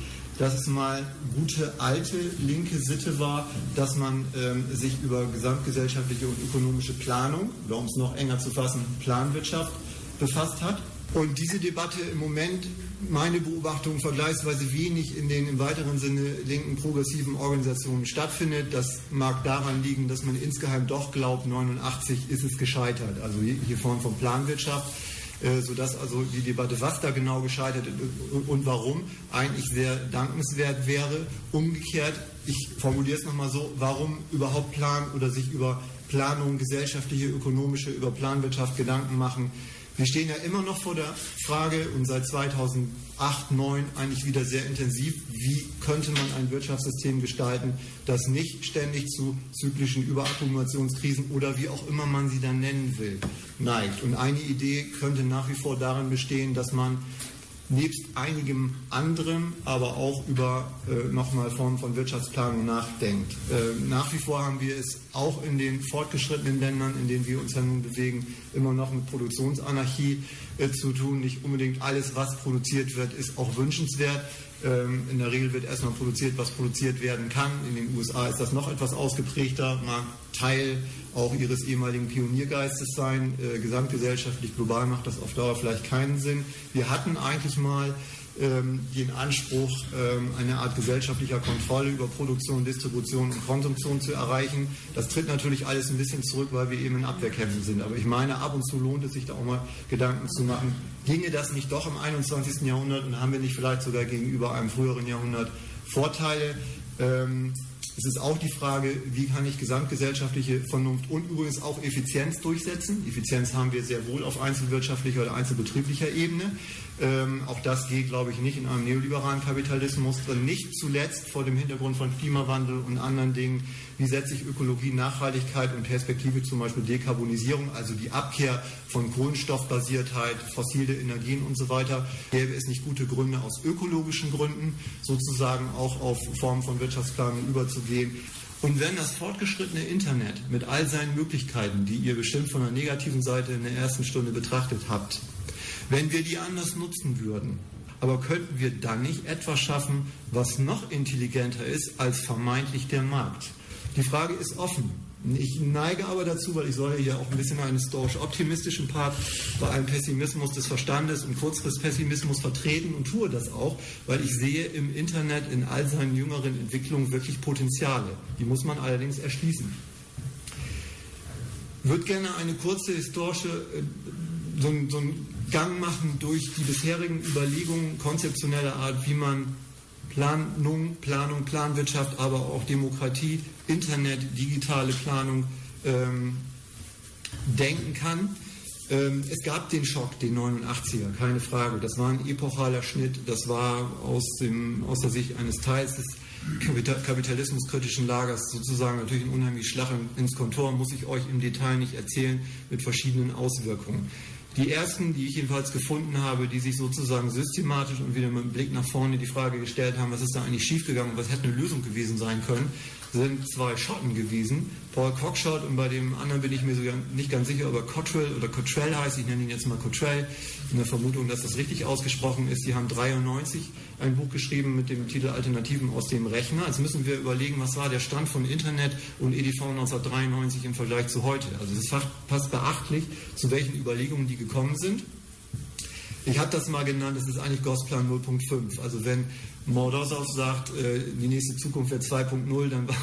dass es mal gute alte linke Sitte war, dass man ähm, sich über gesamtgesellschaftliche und ökonomische Planung, um es noch enger zu fassen, Planwirtschaft befasst hat. Und diese Debatte im Moment, meine Beobachtung, vergleichsweise wenig in den im weiteren Sinne linken progressiven Organisationen stattfindet. Das mag daran liegen, dass man insgeheim doch glaubt, 89 ist es gescheitert. Also jegliche Form von Planwirtschaft sodass also die Debatte, was da genau gescheitert ist und warum, eigentlich sehr dankenswert wäre. Umgekehrt, ich formuliere es nochmal so, warum überhaupt planen oder sich über Planung, gesellschaftliche, ökonomische, über Planwirtschaft Gedanken machen, wir stehen ja immer noch vor der Frage und seit 2008, 2009 eigentlich wieder sehr intensiv, wie könnte man ein Wirtschaftssystem gestalten, das nicht ständig zu zyklischen Überakkumulationskrisen oder wie auch immer man sie dann nennen will, neigt. Und eine Idee könnte nach wie vor darin bestehen, dass man nebst einigem anderem aber auch über äh, nochmal Formen von Wirtschaftsplanung nachdenkt. Äh, nach wie vor haben wir es auch in den fortgeschrittenen Ländern, in denen wir uns ja nun bewegen, immer noch mit Produktionsanarchie äh, zu tun. Nicht unbedingt alles, was produziert wird, ist auch wünschenswert. Ähm, in der Regel wird erstmal produziert, was produziert werden kann. In den USA ist das noch etwas ausgeprägter, mag Teil auch ihres ehemaligen Pioniergeistes sein. Äh, gesamtgesellschaftlich global macht das auf Dauer vielleicht keinen Sinn. Wir hatten eigentlich mal den Anspruch, ähm, eine Art gesellschaftlicher Kontrolle über Produktion, Distribution und Konsumtion zu erreichen. Das tritt natürlich alles ein bisschen zurück, weil wir eben in Abwehrkämpfen sind. Aber ich meine, ab und zu lohnt es sich da auch mal Gedanken zu machen, ginge das nicht doch im 21. Jahrhundert und haben wir nicht vielleicht sogar gegenüber einem früheren Jahrhundert Vorteile? Ähm, es ist auch die Frage, wie kann ich gesamtgesellschaftliche Vernunft und übrigens auch Effizienz durchsetzen. Effizienz haben wir sehr wohl auf einzelwirtschaftlicher oder einzelbetrieblicher Ebene. Ähm, auch das geht, glaube ich, nicht in einem neoliberalen Kapitalismus. Und nicht zuletzt vor dem Hintergrund von Klimawandel und anderen Dingen, wie setze ich Ökologie, Nachhaltigkeit und Perspektive, zum Beispiel Dekarbonisierung, also die Abkehr von Kohlenstoffbasiertheit, fossile Energien und so weiter, gäbe es nicht gute Gründe aus ökologischen Gründen, sozusagen auch auf Formen von Wirtschaftsplanung überzugehen. Und wenn das fortgeschrittene Internet mit all seinen Möglichkeiten, die ihr bestimmt von der negativen Seite in der ersten Stunde betrachtet habt, wenn wir die anders nutzen würden. Aber könnten wir dann nicht etwas schaffen, was noch intelligenter ist als vermeintlich der Markt? Die Frage ist offen. Ich neige aber dazu, weil ich soll ja auch ein bisschen einen historisch-optimistischen Part bei einem Pessimismus des Verstandes und Kurzfristpessimismus vertreten und tue das auch, weil ich sehe im Internet in all seinen jüngeren Entwicklungen wirklich Potenziale. Die muss man allerdings erschließen. Ich würde gerne eine kurze historische, äh, so, so einen Gang machen durch die bisherigen Überlegungen konzeptioneller Art, wie man Planung, Planung, Planwirtschaft, aber auch Demokratie, Internet, digitale Planung ähm, denken kann. Ähm, es gab den Schock, den 89er, keine Frage. Das war ein epochaler Schnitt. Das war aus, dem, aus der Sicht eines Teils des kapitalismuskritischen Lagers sozusagen natürlich ein unheimlich Schlag ins Kontor, muss ich euch im Detail nicht erzählen, mit verschiedenen Auswirkungen. Die ersten, die ich jedenfalls gefunden habe, die sich sozusagen systematisch und wieder mit dem Blick nach vorne die Frage gestellt haben, was ist da eigentlich schiefgegangen und was hätte eine Lösung gewesen sein können, sind zwei Schotten gewesen. Paul Cockshott und bei dem anderen bin ich mir sogar nicht ganz sicher, ob er Cottrell oder Cottrell heißt. Ich nenne ihn jetzt mal Cottrell in der Vermutung, dass das richtig ausgesprochen ist. Die haben 93 ein Buch geschrieben mit dem Titel Alternativen aus dem Rechner. Jetzt müssen wir überlegen, was war der Stand von Internet und EDV 1993 im Vergleich zu heute. Also das passt beachtlich, zu welchen Überlegungen die gekommen sind. Ich habe das mal genannt, das ist eigentlich Gosplan 0.5. Also wenn Mordosov sagt, äh, die nächste Zukunft wird 2.0, dann war,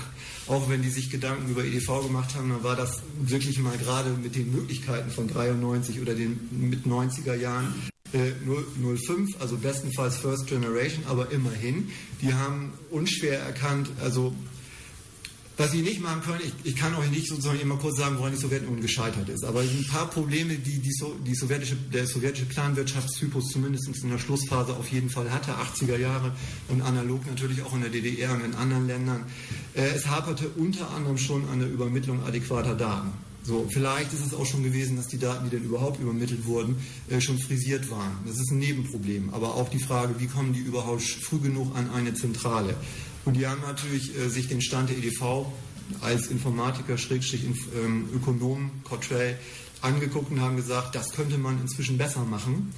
auch wenn die sich Gedanken über EDV gemacht haben, dann war das wirklich mal gerade mit den Möglichkeiten von 93 oder den mit 90er Jahren äh, 05, also bestenfalls First Generation, aber immerhin. Die haben unschwer erkannt, also was sie nicht machen können, ich, ich, kann euch nicht sozusagen immer kurz sagen, woran die Sowjetunion gescheitert ist, aber ein paar Probleme, die, die, so, die sowjetische, der sowjetische Planwirtschaftstypus zumindest in der Schlussphase auf jeden Fall hatte, 80er Jahre und analog natürlich auch in der DDR und in anderen Ländern. Äh, es haperte unter anderem schon an der Übermittlung adäquater Daten. So, vielleicht ist es auch schon gewesen, dass die Daten, die dann überhaupt übermittelt wurden, äh, schon frisiert waren. Das ist ein Nebenproblem. Aber auch die Frage, wie kommen die überhaupt früh genug an eine Zentrale? Und die haben natürlich äh, sich den Stand der EDV als Informatiker, Schrägstrich ähm, Ökonom, Cottrell, angeguckt und haben gesagt, das könnte man inzwischen besser machen.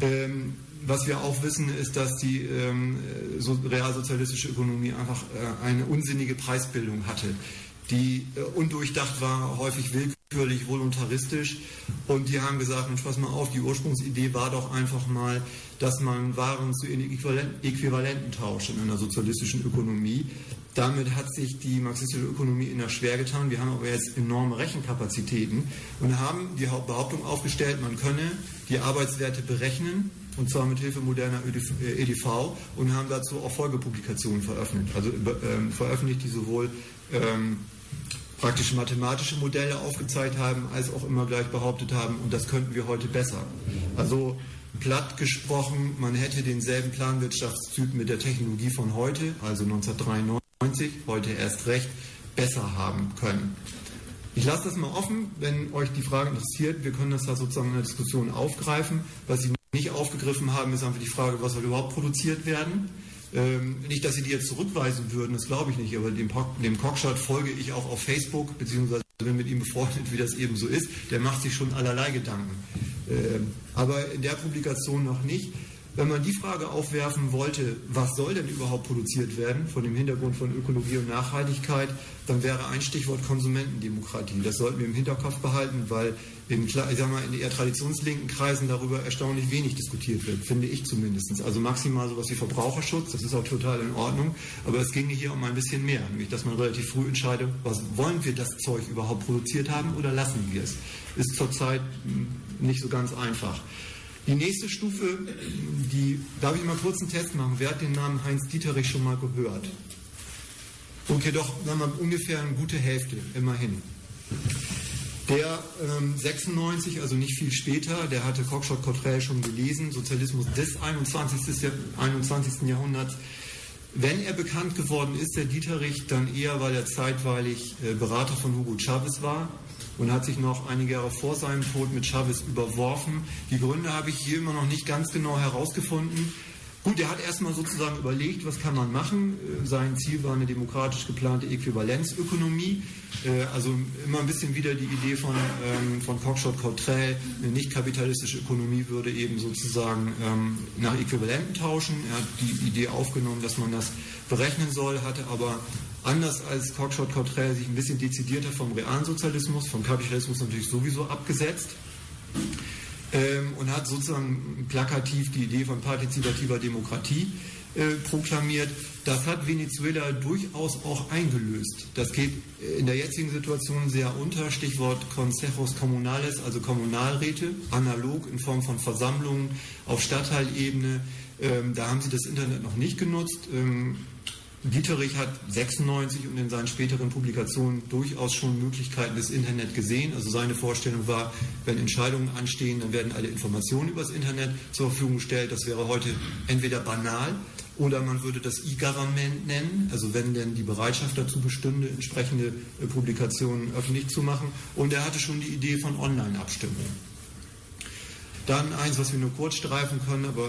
Ähm, was wir auch wissen, ist, dass die ähm, so, realsozialistische Ökonomie einfach äh, eine unsinnige Preisbildung hatte, die äh, undurchdacht war, häufig willkürlich, voluntaristisch. Und die haben gesagt, Mensch, pass mal auf, die Ursprungsidee war doch einfach mal, dass man Waren zu Äquivalenten tauscht in einer sozialistischen Ökonomie. Damit hat sich die marxistische Ökonomie in der schwer getan. Wir haben aber jetzt enorme Rechenkapazitäten und haben die Behauptung aufgestellt, man könne die Arbeitswerte berechnen und zwar mit Hilfe moderner EDV äh, und haben dazu auch Folgepublikationen veröffentlicht. Also ähm, veröffentlicht, die sowohl ähm, praktisch mathematische Modelle aufgezeigt haben, als auch immer gleich behauptet haben, und das könnten wir heute besser. Also platt gesprochen, man hätte denselben Planwirtschaftstyp mit der Technologie von heute, also 1993, heute erst recht, besser haben können. Ich lasse das mal offen, wenn euch die Frage interessiert. Wir können das da sozusagen in der Diskussion aufgreifen. Was Sie nicht aufgegriffen haben, ist einfach die Frage, was soll überhaupt produziert werden. Ähm, nicht, dass Sie die jetzt zurückweisen würden, das glaube ich nicht, aber dem, dem Cockshot folge ich auch auf Facebook, beziehungsweise bin mit ihm befreundet, wie das eben so ist. Der macht sich schon allerlei Gedanken. Ähm, aber in der Publikation noch nicht. Wenn man die Frage aufwerfen wollte, was soll denn überhaupt produziert werden, von dem Hintergrund von Ökologie und Nachhaltigkeit, dann wäre ein Stichwort Konsumentendemokratie. Das sollten wir im Hinterkopf behalten, weil in, ich sag mal, in eher traditionslinken Kreisen darüber erstaunlich wenig diskutiert wird, finde ich zumindest. Also maximal sowas wie Verbraucherschutz, das ist auch total in Ordnung, aber es ginge hier um ein bisschen mehr, nämlich dass man relativ früh entscheidet, was wollen wir das Zeug überhaupt produziert haben oder lassen wir es. Ist zurzeit hm, nicht so ganz einfach. Die nächste Stufe, die, darf ich mal kurz einen Test machen? Wer hat den Namen Heinz Dieterich schon mal gehört? Okay, doch, sagen wir ungefähr eine gute Hälfte, immerhin. Der ähm, 96, also nicht viel später, der hatte Cockshot Cottrell schon gelesen, Sozialismus des 21. 21. Jahrhunderts. Wenn er bekannt geworden ist, der Dieterich, dann eher, weil er zeitweilig äh, Berater von Hugo Chavez war und hat sich noch einige Jahre vor seinem Tod mit Chavez überworfen. Die Gründe habe ich hier immer noch nicht ganz genau herausgefunden. Gut, er hat erstmal sozusagen überlegt, was kann man machen. Äh, sein Ziel war eine demokratisch geplante Äquivalenzökonomie. Äh, also immer ein bisschen wieder die Idee von, ähm, von Cockshot Cottrell, eine nicht kapitalistische Ökonomie würde eben sozusagen ähm, nach Äquivalenten tauschen. Er hat die Idee aufgenommen, dass man das berechnen soll, hatte aber anders als Cockshot Cottrell sich ein bisschen dezidierter vom realen Sozialismus, vom Kapitalismus natürlich sowieso abgesetzt ähm, und hat sozusagen plakativ die Idee von partizipativer Demokratie äh, proklamiert. Das hat Venezuela durchaus auch eingelöst. Das geht in der jetzigen Situation sehr unter. Stichwort Consejos Comunales, also Kommunalräte, analog in Form von Versammlungen auf Stadtteilebene. Ähm, da haben sie das Internet noch nicht genutzt. Ähm, Dieterich hat 96 und in seinen späteren Publikationen durchaus schon Möglichkeiten des Internet gesehen. Also seine Vorstellung war, wenn Entscheidungen anstehen, dann werden alle Informationen über das Internet zur Verfügung gestellt. Das wäre heute entweder banal oder man würde das E-Government nennen, also wenn denn die Bereitschaft dazu bestünde, entsprechende Publikationen öffentlich zu machen. Und er hatte schon die Idee von Online-Abstimmungen. Dann eins, was wir nur kurz streifen können, aber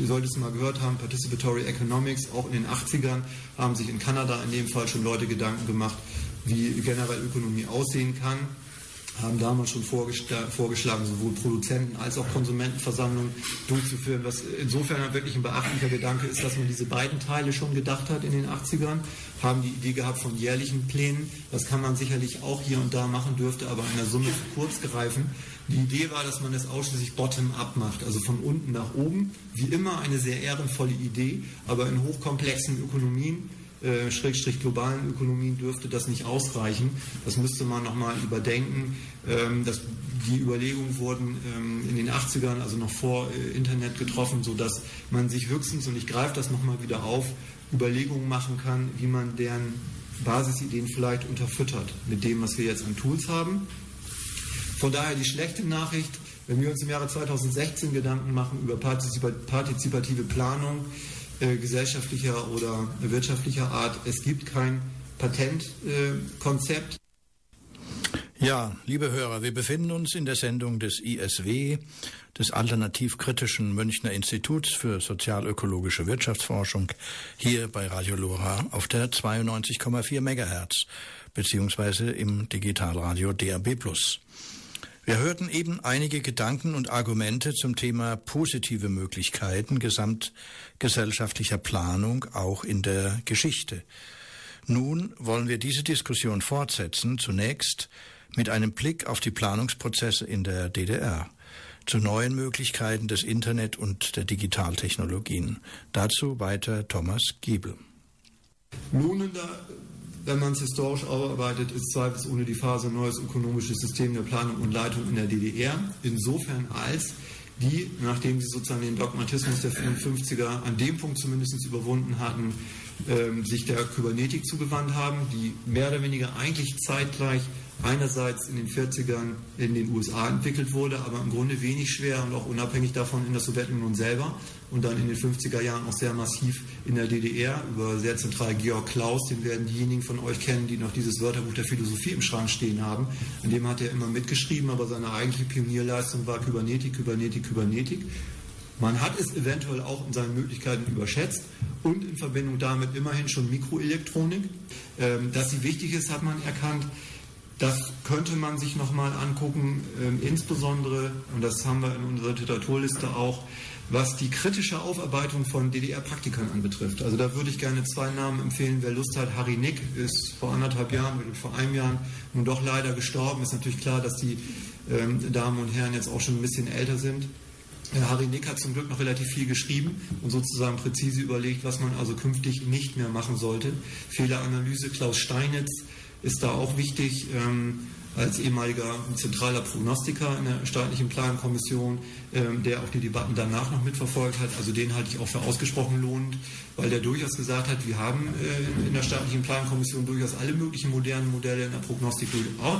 ihr solltet es mal gehört haben, Participatory Economics, auch in den 80ern haben sich in Kanada in dem Fall schon Leute Gedanken gemacht, wie generell Ökonomie aussehen kann haben damals schon vorgeschlagen, sowohl Produzenten als auch Konsumentenversammlungen durchzuführen, was insofern wirklich ein beachtlicher Gedanke ist, dass man diese beiden Teile schon gedacht hat in den 80ern, haben die Idee gehabt von jährlichen Plänen. Das kann man sicherlich auch hier und da machen, dürfte aber in der Summe zu kurz greifen. Die Idee war, dass man es ausschließlich bottom-up macht, also von unten nach oben. Wie immer eine sehr ehrenvolle Idee, aber in hochkomplexen Ökonomien äh, Schrägstrich globalen Ökonomien dürfte das nicht ausreichen. Das müsste man nochmal überdenken. Ähm, das, die Überlegungen wurden ähm, in den 80ern, also noch vor äh, Internet getroffen, sodass man sich höchstens, und ich greife das nochmal wieder auf, Überlegungen machen kann, wie man deren Basisideen vielleicht unterfüttert mit dem, was wir jetzt an Tools haben. Von daher die schlechte Nachricht, wenn wir uns im Jahre 2016 Gedanken machen über partizipative Planung, äh, gesellschaftlicher oder wirtschaftlicher Art. Es gibt kein Patentkonzept. Ja, liebe Hörer, wir befinden uns in der Sendung des ISW, des Alternativkritischen Münchner Instituts für sozialökologische Wirtschaftsforschung, hier bei Radio Lora auf der 92,4 Megahertz beziehungsweise im Digitalradio DAB+. Wir hörten eben einige Gedanken und Argumente zum Thema positive Möglichkeiten gesamtgesellschaftlicher Planung auch in der Geschichte. Nun wollen wir diese Diskussion fortsetzen, zunächst mit einem Blick auf die Planungsprozesse in der DDR, zu neuen Möglichkeiten des Internet und der Digitaltechnologien. Dazu weiter Thomas Giebel. Lohnender wenn man es historisch arbeitet, ist zweifelsohne die Phase neues ökonomisches System der Planung und Leitung in der DDR. Insofern als die, nachdem sie sozusagen den Dogmatismus der 55er an dem Punkt zumindest überwunden hatten, ähm, sich der Kybernetik zugewandt haben, die mehr oder weniger eigentlich zeitgleich einerseits in den 40ern in den USA entwickelt wurde, aber im Grunde wenig schwer und auch unabhängig davon in der Sowjetunion selber und dann in den 50er Jahren auch sehr massiv in der DDR über sehr zentral Georg Klaus, den werden diejenigen von euch kennen, die noch dieses Wörterbuch der Philosophie im Schrank stehen haben. In dem hat er immer mitgeschrieben, aber seine eigentliche Pionierleistung war Kybernetik, Kybernetik, Kybernetik. Man hat es eventuell auch in seinen Möglichkeiten überschätzt und in Verbindung damit immerhin schon Mikroelektronik. Ähm, dass sie wichtig ist, hat man erkannt. Das könnte man sich nochmal angucken, ähm, insbesondere, und das haben wir in unserer Literaturliste auch, was die kritische Aufarbeitung von DDR-Praktikern anbetrifft. Also da würde ich gerne zwei Namen empfehlen. Wer Lust hat, Harry Nick ist vor anderthalb Jahren vor einem Jahr nun doch leider gestorben. Ist natürlich klar, dass die ähm, Damen und Herren jetzt auch schon ein bisschen älter sind. Harry Nick hat zum Glück noch relativ viel geschrieben und sozusagen präzise überlegt, was man also künftig nicht mehr machen sollte. Fehleranalyse, Klaus Steinitz ist da auch wichtig. Ähm, als ehemaliger zentraler Prognostiker in der staatlichen Plankommission, ähm, der auch die Debatten danach noch mitverfolgt hat. Also den halte ich auch für ausgesprochen lohnend, weil der durchaus gesagt hat, wir haben äh, in der staatlichen Plankommission durchaus alle möglichen modernen Modelle in der Prognostik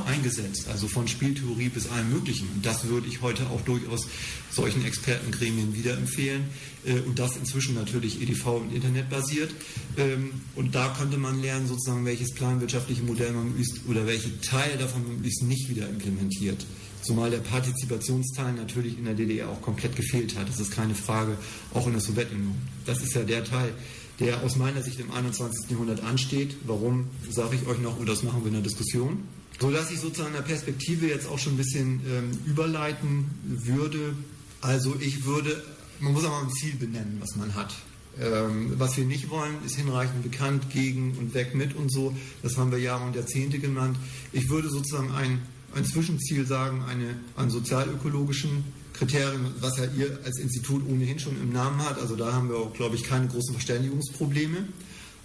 eingesetzt, also von Spieltheorie bis allem Möglichen. Und das würde ich heute auch durchaus solchen Expertengremien wieder empfehlen. Äh, und das inzwischen natürlich EDV und Internet basiert. Ähm, und da könnte man lernen, sozusagen, welches planwirtschaftliche Modell man möglichst oder welche Teile davon möglichst nicht wieder implementiert. Zumal der Partizipationsteil natürlich in der DDR auch komplett gefehlt hat. Das ist keine Frage, auch in der Sowjetunion. Das ist ja der Teil, der aus meiner Sicht im 21. Jahrhundert ansteht. Warum, sage ich euch noch, und das machen wir in der Diskussion. So dass ich sozusagen der Perspektive jetzt auch schon ein bisschen ähm, überleiten würde. Also ich würde man muss aber ein Ziel benennen, was man hat. Ähm, was wir nicht wollen, ist hinreichend bekannt, gegen und weg mit und so. Das haben wir Jahre und Jahrzehnte genannt. Ich würde sozusagen ein, ein Zwischenziel sagen, eine, an sozialökologischen Kriterien, was ja ihr als Institut ohnehin schon im Namen hat. Also da haben wir auch, glaube ich, keine großen Verständigungsprobleme,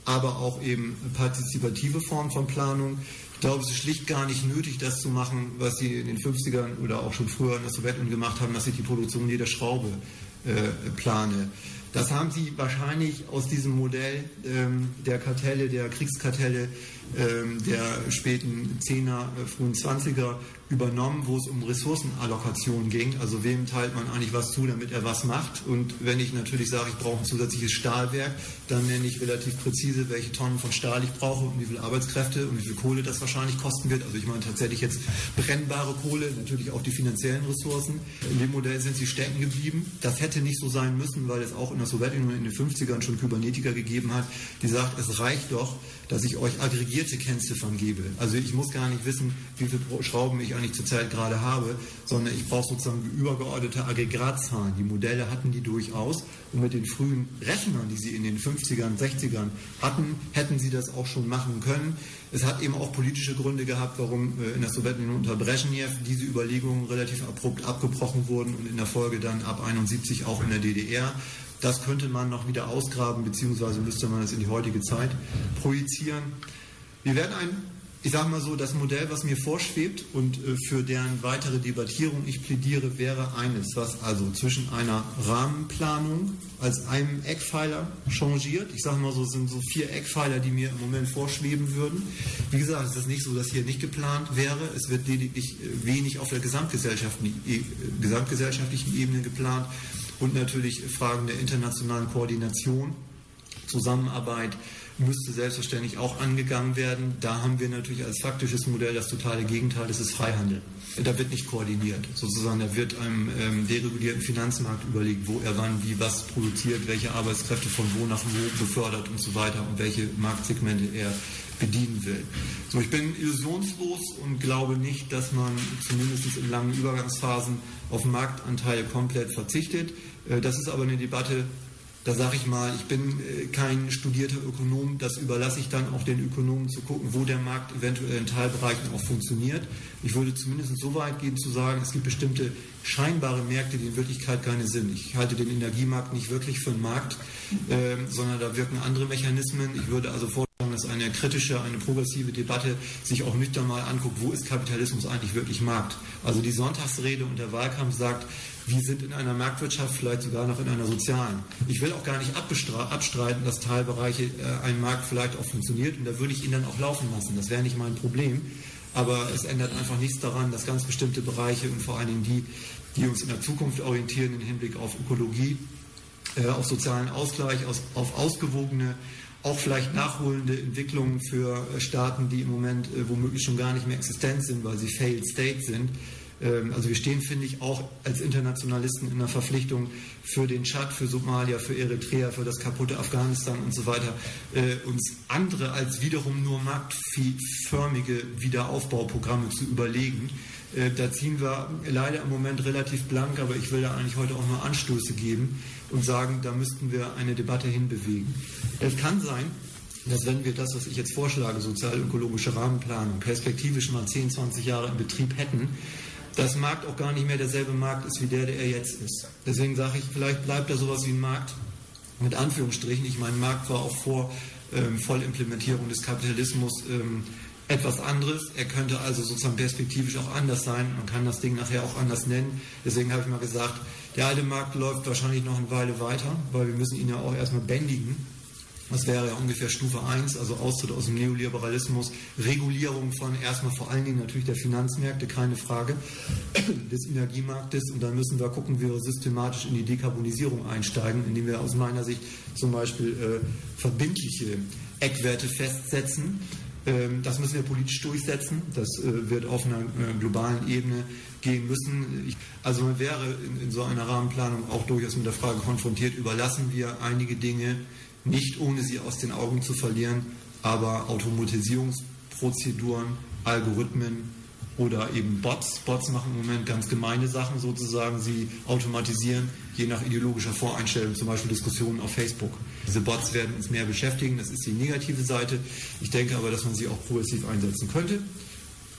aber auch eben partizipative Formen von Planung. Ich glaube, es ist schlicht gar nicht nötig, das zu machen, was sie in den 50ern oder auch schon früher in der Sowjetunion gemacht haben, dass sie die Produktion jeder Schraube äh, plane. Das haben Sie wahrscheinlich aus diesem Modell ähm, der Kartelle, der Kriegskartelle ähm, der späten 10er, äh, frühen 20er übernommen, wo es um Ressourcenallokation ging. Also wem teilt man eigentlich was zu, damit er was macht. Und wenn ich natürlich sage, ich brauche ein zusätzliches Stahlwerk, dann nenne ich relativ präzise, welche Tonnen von Stahl ich brauche und wie viele Arbeitskräfte und wie viel Kohle das wahrscheinlich kosten wird. Also ich meine tatsächlich jetzt brennbare Kohle, natürlich auch die finanziellen Ressourcen. In dem Modell sind sie stecken geblieben. Das hätte nicht so sein müssen, weil es auch in der Sowjetunion in den 50ern schon Kybernetiker gegeben hat, die sagt, es reicht doch, dass ich euch aggregierte Kennziffern gebe. Also ich muss gar nicht wissen, wie viele Schrauben ich eigentlich zurzeit gerade habe, sondern ich brauche sozusagen übergeordnete Aggregatzahlen. Die Modelle hatten die durchaus und mit den frühen Rechnern, die sie in den 50ern, 60ern hatten, hätten sie das auch schon machen können. Es hat eben auch politische Gründe gehabt, warum äh, in der Sowjetunion unter Brezhnev diese Überlegungen relativ abrupt abgebrochen wurden und in der Folge dann ab 71 auch in der DDR. Das könnte man noch wieder ausgraben, beziehungsweise müsste man es in die heutige Zeit projizieren. Wir werden ein, ich sage mal so, das Modell, was mir vorschwebt und äh, für deren weitere Debattierung ich plädiere, wäre eines, was also zwischen einer Rahmenplanung als einem Eckpfeiler changiert. Ich sage mal so, sind so vier Eckpfeiler, die mir im Moment vorschweben würden. Wie gesagt, es ist nicht so, dass hier nicht geplant wäre. Es wird lediglich äh, wenig auf der gesamtgesellschaftlichen, äh, gesamtgesellschaftlichen Ebene geplant und natürlich Fragen der internationalen Koordination, Zusammenarbeit müsste selbstverständlich auch angegangen werden. Da haben wir natürlich als faktisches Modell das totale Gegenteil, das ist Freihandel. Da wird nicht koordiniert. Sozusagen, da wird einem ähm, deregulierten Finanzmarkt überlegt, wo er wann, wie, was produziert, welche Arbeitskräfte von wo nach wo befördert und so weiter und welche Marktsegmente er bedienen will. So, ich bin illusionslos und glaube nicht, dass man zumindest in langen Übergangsphasen auf Marktanteile komplett verzichtet. Äh, das ist aber eine Debatte, da sage ich mal, ich bin äh, kein studierter Ökonom, das überlasse ich dann auch den Ökonomen zu gucken, wo der Markt eventuell in Teilbereichen auch funktioniert. Ich würde zumindest so weit gehen zu sagen, es gibt bestimmte scheinbare Märkte, die in Wirklichkeit keine sind. Ich halte den Energiemarkt nicht wirklich für einen Markt, äh, sondern da wirken andere Mechanismen. Ich würde also vorstellen, dass eine kritische, eine progressive Debatte sich auch nüchtern mal anguckt, wo ist Kapitalismus eigentlich wirklich Markt. Also die Sonntagsrede und der Wahlkampf sagt, wir sind in einer Marktwirtschaft, vielleicht sogar noch in einer sozialen. Ich will auch gar nicht abstreiten, dass Teilbereiche äh, ein Markt vielleicht auch funktioniert und da würde ich ihn dann auch laufen lassen. Das wäre nicht mein Problem. Aber es ändert einfach nichts daran, dass ganz bestimmte Bereiche und vor allen Dingen die, die uns in der Zukunft orientieren im Hinblick auf Ökologie, äh, auf sozialen Ausgleich, auf ausgewogene, auch vielleicht nachholende Entwicklungen für äh, Staaten, die im Moment womöglich schon gar nicht mehr existent sind, weil sie failed state sind, also wir stehen, finde ich, auch als Internationalisten in der Verpflichtung für den Tschad, für Somalia, für Eritrea, für das kaputte Afghanistan und so weiter, äh, uns andere als wiederum nur marktförmige Wiederaufbauprogramme zu überlegen. Äh, da ziehen wir leider im Moment relativ blank, aber ich will da eigentlich heute auch nur Anstöße geben und sagen, da müssten wir eine Debatte hinbewegen. Es kann sein, dass wenn wir das, was ich jetzt vorschlage, sozial-ökologische Rahmenplanung, perspektivisch mal 10, 20 Jahre in Betrieb hätten, das Markt auch gar nicht mehr derselbe Markt ist wie der, der er jetzt ist. Deswegen sage ich, vielleicht bleibt da sowas wie ein Markt mit Anführungsstrichen. Ich meine, Markt war auch vor ähm, Vollimplementierung des Kapitalismus ähm, etwas anderes. Er könnte also sozusagen perspektivisch auch anders sein. Man kann das Ding nachher auch anders nennen. Deswegen habe ich mal gesagt, der alte Markt läuft wahrscheinlich noch eine Weile weiter, weil wir müssen ihn ja auch erstmal bändigen. Das wäre ja ungefähr Stufe 1, also Austritt aus dem Neoliberalismus, Regulierung von erstmal vor allen Dingen natürlich der Finanzmärkte, keine Frage, des Energiemarktes und dann müssen wir gucken, wie wir systematisch in die Dekarbonisierung einsteigen, indem wir aus meiner Sicht zum Beispiel äh, verbindliche Eckwerte festsetzen. Ähm, das müssen wir politisch durchsetzen. Das äh, wird auf einer äh, globalen Ebene gehen müssen. Ich, also man wäre in, in so einer Rahmenplanung auch durchaus mit der Frage konfrontiert, überlassen wir einige Dinge nicht ohne sie aus den Augen zu verlieren, aber Automatisierungsprozeduren, Algorithmen oder eben Bots. Bots machen im Moment ganz gemeine Sachen sozusagen. Sie automatisieren je nach ideologischer Voreinstellung zum Beispiel Diskussionen auf Facebook. Diese Bots werden uns mehr beschäftigen, das ist die negative Seite. Ich denke aber, dass man sie auch progressiv einsetzen könnte.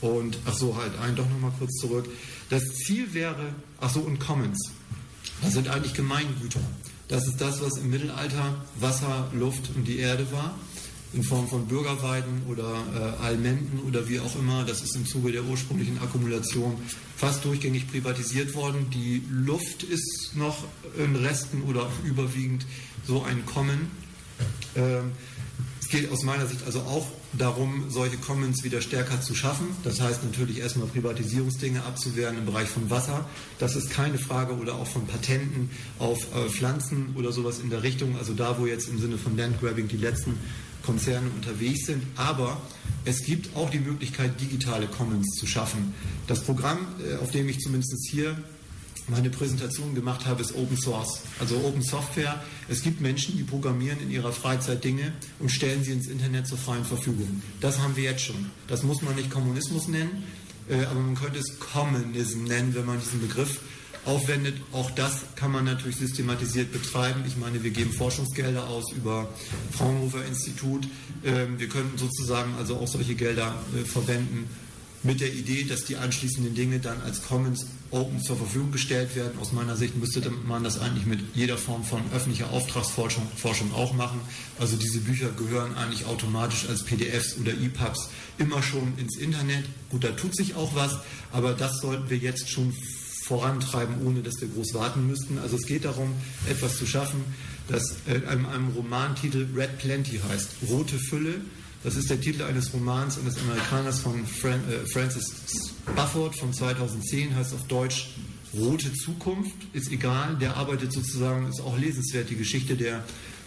Und ach so, halt ein doch nochmal kurz zurück. Das Ziel wäre, ach so, und Commons. Das sind eigentlich Gemeingüter. Das ist das, was im Mittelalter Wasser, Luft und die Erde war, in Form von Bürgerweiden oder äh, Almenden oder wie auch immer. Das ist im Zuge der ursprünglichen Akkumulation fast durchgängig privatisiert worden. Die Luft ist noch in Resten oder überwiegend so ein Kommen. Ähm, es geht aus meiner Sicht also auch darum, solche Commons wieder stärker zu schaffen. Das heißt natürlich erstmal Privatisierungsdinge abzuwehren im Bereich von Wasser. Das ist keine Frage oder auch von Patenten auf äh, Pflanzen oder sowas in der Richtung. Also da, wo jetzt im Sinne von Landgrabbing die letzten Konzerne unterwegs sind. Aber es gibt auch die Möglichkeit, digitale Commons zu schaffen. Das Programm, äh, auf dem ich zumindest hier meine Präsentation gemacht habe, ist Open Source, also Open Software. Es gibt Menschen, die programmieren in ihrer Freizeit Dinge und stellen sie ins Internet zur freien Verfügung. Das haben wir jetzt schon. Das muss man nicht Kommunismus nennen, äh, aber man könnte es Communism nennen, wenn man diesen Begriff aufwendet. Auch das kann man natürlich systematisiert betreiben. Ich meine, wir geben Forschungsgelder aus über Fraunhofer Institut. Ähm, wir könnten sozusagen also auch solche Gelder äh, verwenden, mit der Idee, dass die anschließenden Dinge dann als Commons Open zur Verfügung gestellt werden. Aus meiner Sicht müsste man das eigentlich mit jeder Form von öffentlicher Auftragsforschung Forschung auch machen. Also diese Bücher gehören eigentlich automatisch als PDFs oder EPUBs immer schon ins Internet. Gut, da tut sich auch was, aber das sollten wir jetzt schon vorantreiben, ohne dass wir groß warten müssten. Also es geht darum, etwas zu schaffen, das in einem, einem Romantitel Red Plenty heißt, rote Fülle das ist der Titel eines Romans eines Amerikaners von Fran äh, Francis Bufford von 2010, heißt auf Deutsch Rote Zukunft, ist egal, der arbeitet sozusagen, ist auch lesenswert, die Geschichte der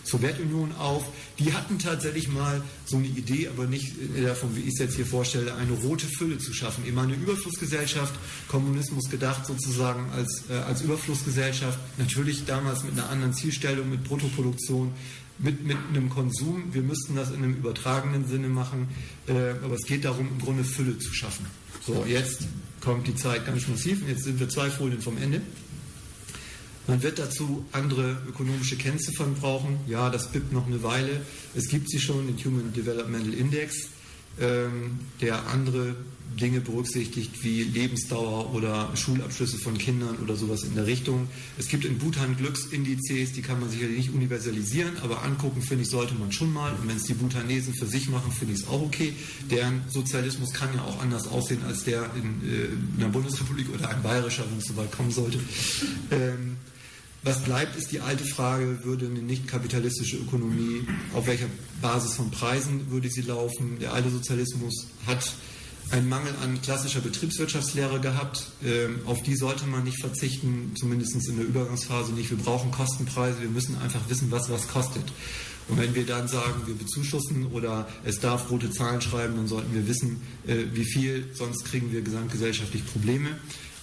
Sowjetunion auf. Die hatten tatsächlich mal so eine Idee, aber nicht davon, wie ich es jetzt hier vorstelle, eine rote Fülle zu schaffen. Immer eine Überflussgesellschaft, Kommunismus gedacht sozusagen als, äh, als Überflussgesellschaft. Natürlich damals mit einer anderen Zielstellung, mit Bruttoproduktion, mit, mit einem Konsum. Wir müssten das in einem übertragenen Sinne machen, äh, aber es geht darum, im Grunde Fülle zu schaffen. So, jetzt kommt die Zeit ganz massiv und jetzt sind wir zwei Folien vom Ende. Man wird dazu andere ökonomische Kennziffern brauchen. Ja, das BIP noch eine Weile. Es gibt sie schon, den Human Developmental Index, ähm, der andere Dinge berücksichtigt wie Lebensdauer oder Schulabschlüsse von Kindern oder sowas in der Richtung. Es gibt in Bhutan Glücksindizes, die kann man sicherlich nicht universalisieren, aber angucken, finde ich, sollte man schon mal. Und wenn es die Bhutanesen für sich machen, finde ich es auch okay. Deren Sozialismus kann ja auch anders aussehen als der in, äh, in einer Bundesrepublik oder ein bayerischer, wenn es so weit kommen sollte. Ähm, was bleibt, ist die alte Frage, würde eine nicht kapitalistische Ökonomie, auf welcher Basis von Preisen würde sie laufen? Der alte Sozialismus hat einen Mangel an klassischer Betriebswirtschaftslehre gehabt. Ähm, auf die sollte man nicht verzichten, zumindest in der Übergangsphase nicht. Wir brauchen Kostenpreise, wir müssen einfach wissen, was was kostet. Und wenn wir dann sagen, wir bezuschussen oder es darf rote Zahlen schreiben, dann sollten wir wissen, äh, wie viel, sonst kriegen wir gesamtgesellschaftlich Probleme.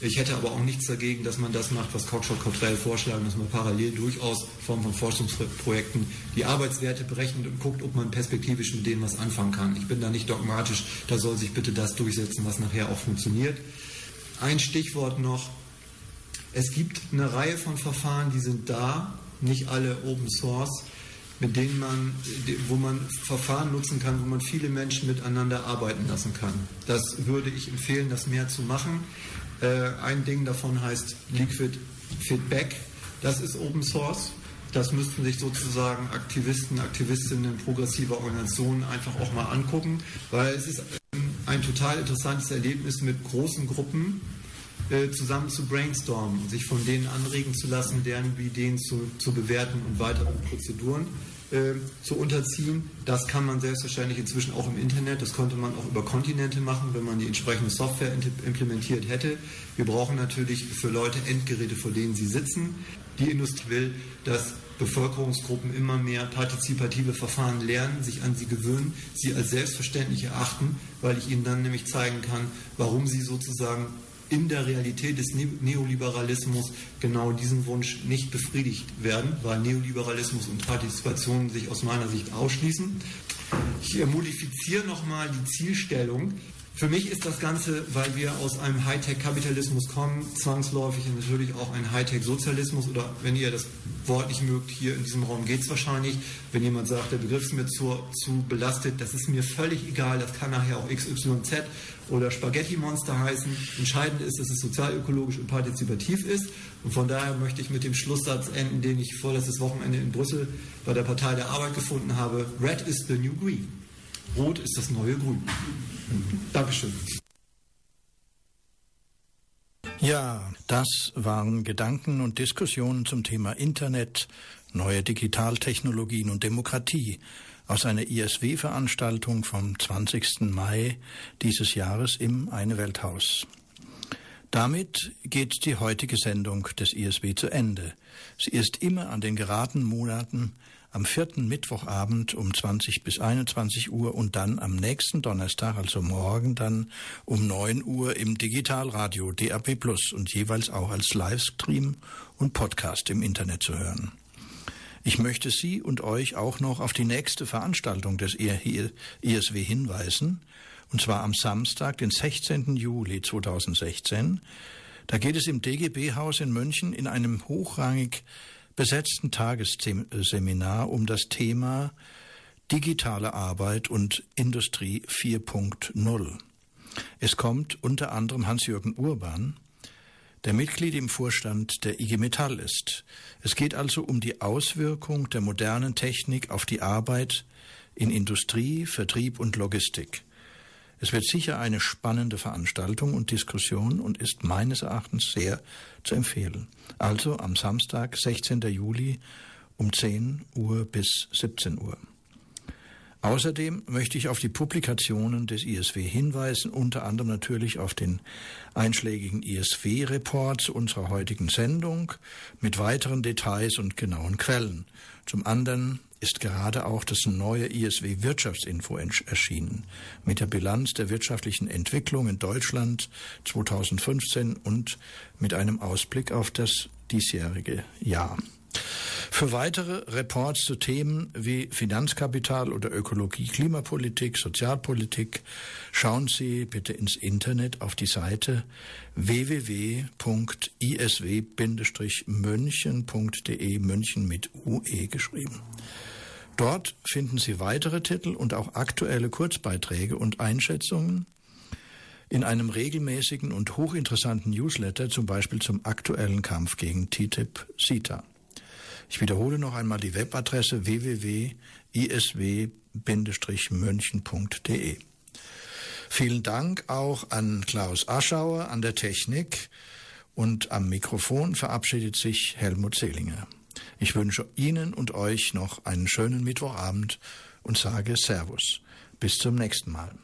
Ich hätte aber auch nichts dagegen, dass man das macht, was Cockshot Cottrell vorschlagen, dass man parallel durchaus Form von Forschungsprojekten die Arbeitswerte berechnet und guckt, ob man perspektivisch mit denen was anfangen kann. Ich bin da nicht dogmatisch, da soll sich bitte das durchsetzen, was nachher auch funktioniert. Ein Stichwort noch. Es gibt eine Reihe von Verfahren, die sind da, nicht alle Open Source, mit denen man, wo man Verfahren nutzen kann, wo man viele Menschen miteinander arbeiten lassen kann. Das würde ich empfehlen, das mehr zu machen. Äh, ein Ding davon heißt Liquid Feedback. Das ist Open Source. Das müssten sich sozusagen Aktivisten, Aktivistinnen progressiver Organisationen einfach auch mal angucken, weil es ist ein total interessantes Erlebnis mit großen Gruppen äh, zusammen zu brainstormen, sich von denen anregen zu lassen, deren Ideen zu, zu bewerten und weitere Prozeduren äh, zu unterziehen. Das kann man selbstverständlich inzwischen auch im Internet. Das konnte man auch über Kontinente machen, wenn man die entsprechende Software implementiert hätte. Wir brauchen natürlich für Leute Endgeräte, vor denen sie sitzen. Die Industrie will, dass Bevölkerungsgruppen immer mehr partizipative Verfahren lernen, sich an sie gewöhnen, sie als selbstverständlich erachten, weil ich ihnen dann nämlich zeigen kann, warum sie sozusagen in der Realität des Neoliberalismus genau diesen Wunsch nicht befriedigt werden, weil Neoliberalismus und Partizipation sich aus meiner Sicht ausschließen. Ich modifiziere nochmal die Zielstellung. Für mich ist das Ganze, weil wir aus einem Hightech-Kapitalismus kommen, zwangsläufig natürlich auch ein Hightech-Sozialismus oder wenn ihr das Wort nicht mögt, hier in diesem Raum geht es wahrscheinlich. Wenn jemand sagt, der Begriff ist mir zu, zu belastet, das ist mir völlig egal, das kann nachher auch XYZ oder Spaghetti-Monster heißen. Entscheidend ist, dass es sozialökologisch und partizipativ ist. Und von daher möchte ich mit dem Schlusssatz enden, den ich vorletztes Wochenende in Brüssel bei der Partei der Arbeit gefunden habe. Red is the new green. Rot ist das neue Grün. Dankeschön. Ja, das waren Gedanken und Diskussionen zum Thema Internet, neue Digitaltechnologien und Demokratie aus einer ISW-Veranstaltung vom 20. Mai dieses Jahres im Eine Welthaus. Damit geht die heutige Sendung des ISW zu Ende. Sie ist immer an den geraden Monaten am vierten Mittwochabend um 20 bis 21 Uhr und dann am nächsten Donnerstag, also morgen dann um 9 Uhr im Digitalradio DAB Plus und jeweils auch als Livestream und Podcast im Internet zu hören. Ich möchte Sie und euch auch noch auf die nächste Veranstaltung des ISW hinweisen, und zwar am Samstag, den 16. Juli 2016. Da geht es im DGB-Haus in München in einem hochrangig besetzten Tagesseminar um das Thema digitale Arbeit und Industrie 4.0. Es kommt unter anderem Hans-Jürgen Urban, der Mitglied im Vorstand der IG Metall ist. Es geht also um die Auswirkung der modernen Technik auf die Arbeit in Industrie, Vertrieb und Logistik. Es wird sicher eine spannende Veranstaltung und Diskussion und ist meines Erachtens sehr zu empfehlen. Also am Samstag, 16. Juli um 10 Uhr bis 17 Uhr. Außerdem möchte ich auf die Publikationen des ISW hinweisen, unter anderem natürlich auf den einschlägigen ISW-Report zu unserer heutigen Sendung mit weiteren Details und genauen Quellen. Zum anderen ist gerade auch das neue ISW Wirtschaftsinfo erschienen mit der Bilanz der wirtschaftlichen Entwicklung in Deutschland 2015 und mit einem Ausblick auf das diesjährige Jahr. Für weitere Reports zu Themen wie Finanzkapital oder Ökologie, Klimapolitik, Sozialpolitik schauen Sie bitte ins Internet auf die Seite www.isw-münchen.de München mit UE geschrieben. Dort finden Sie weitere Titel und auch aktuelle Kurzbeiträge und Einschätzungen in einem regelmäßigen und hochinteressanten Newsletter, zum Beispiel zum aktuellen Kampf gegen TTIP-CETA. Ich wiederhole noch einmal die Webadresse www.isw-münchen.de. Vielen Dank auch an Klaus Aschauer an der Technik und am Mikrofon verabschiedet sich Helmut Selinger. Ich wünsche Ihnen und euch noch einen schönen Mittwochabend und sage Servus. Bis zum nächsten Mal.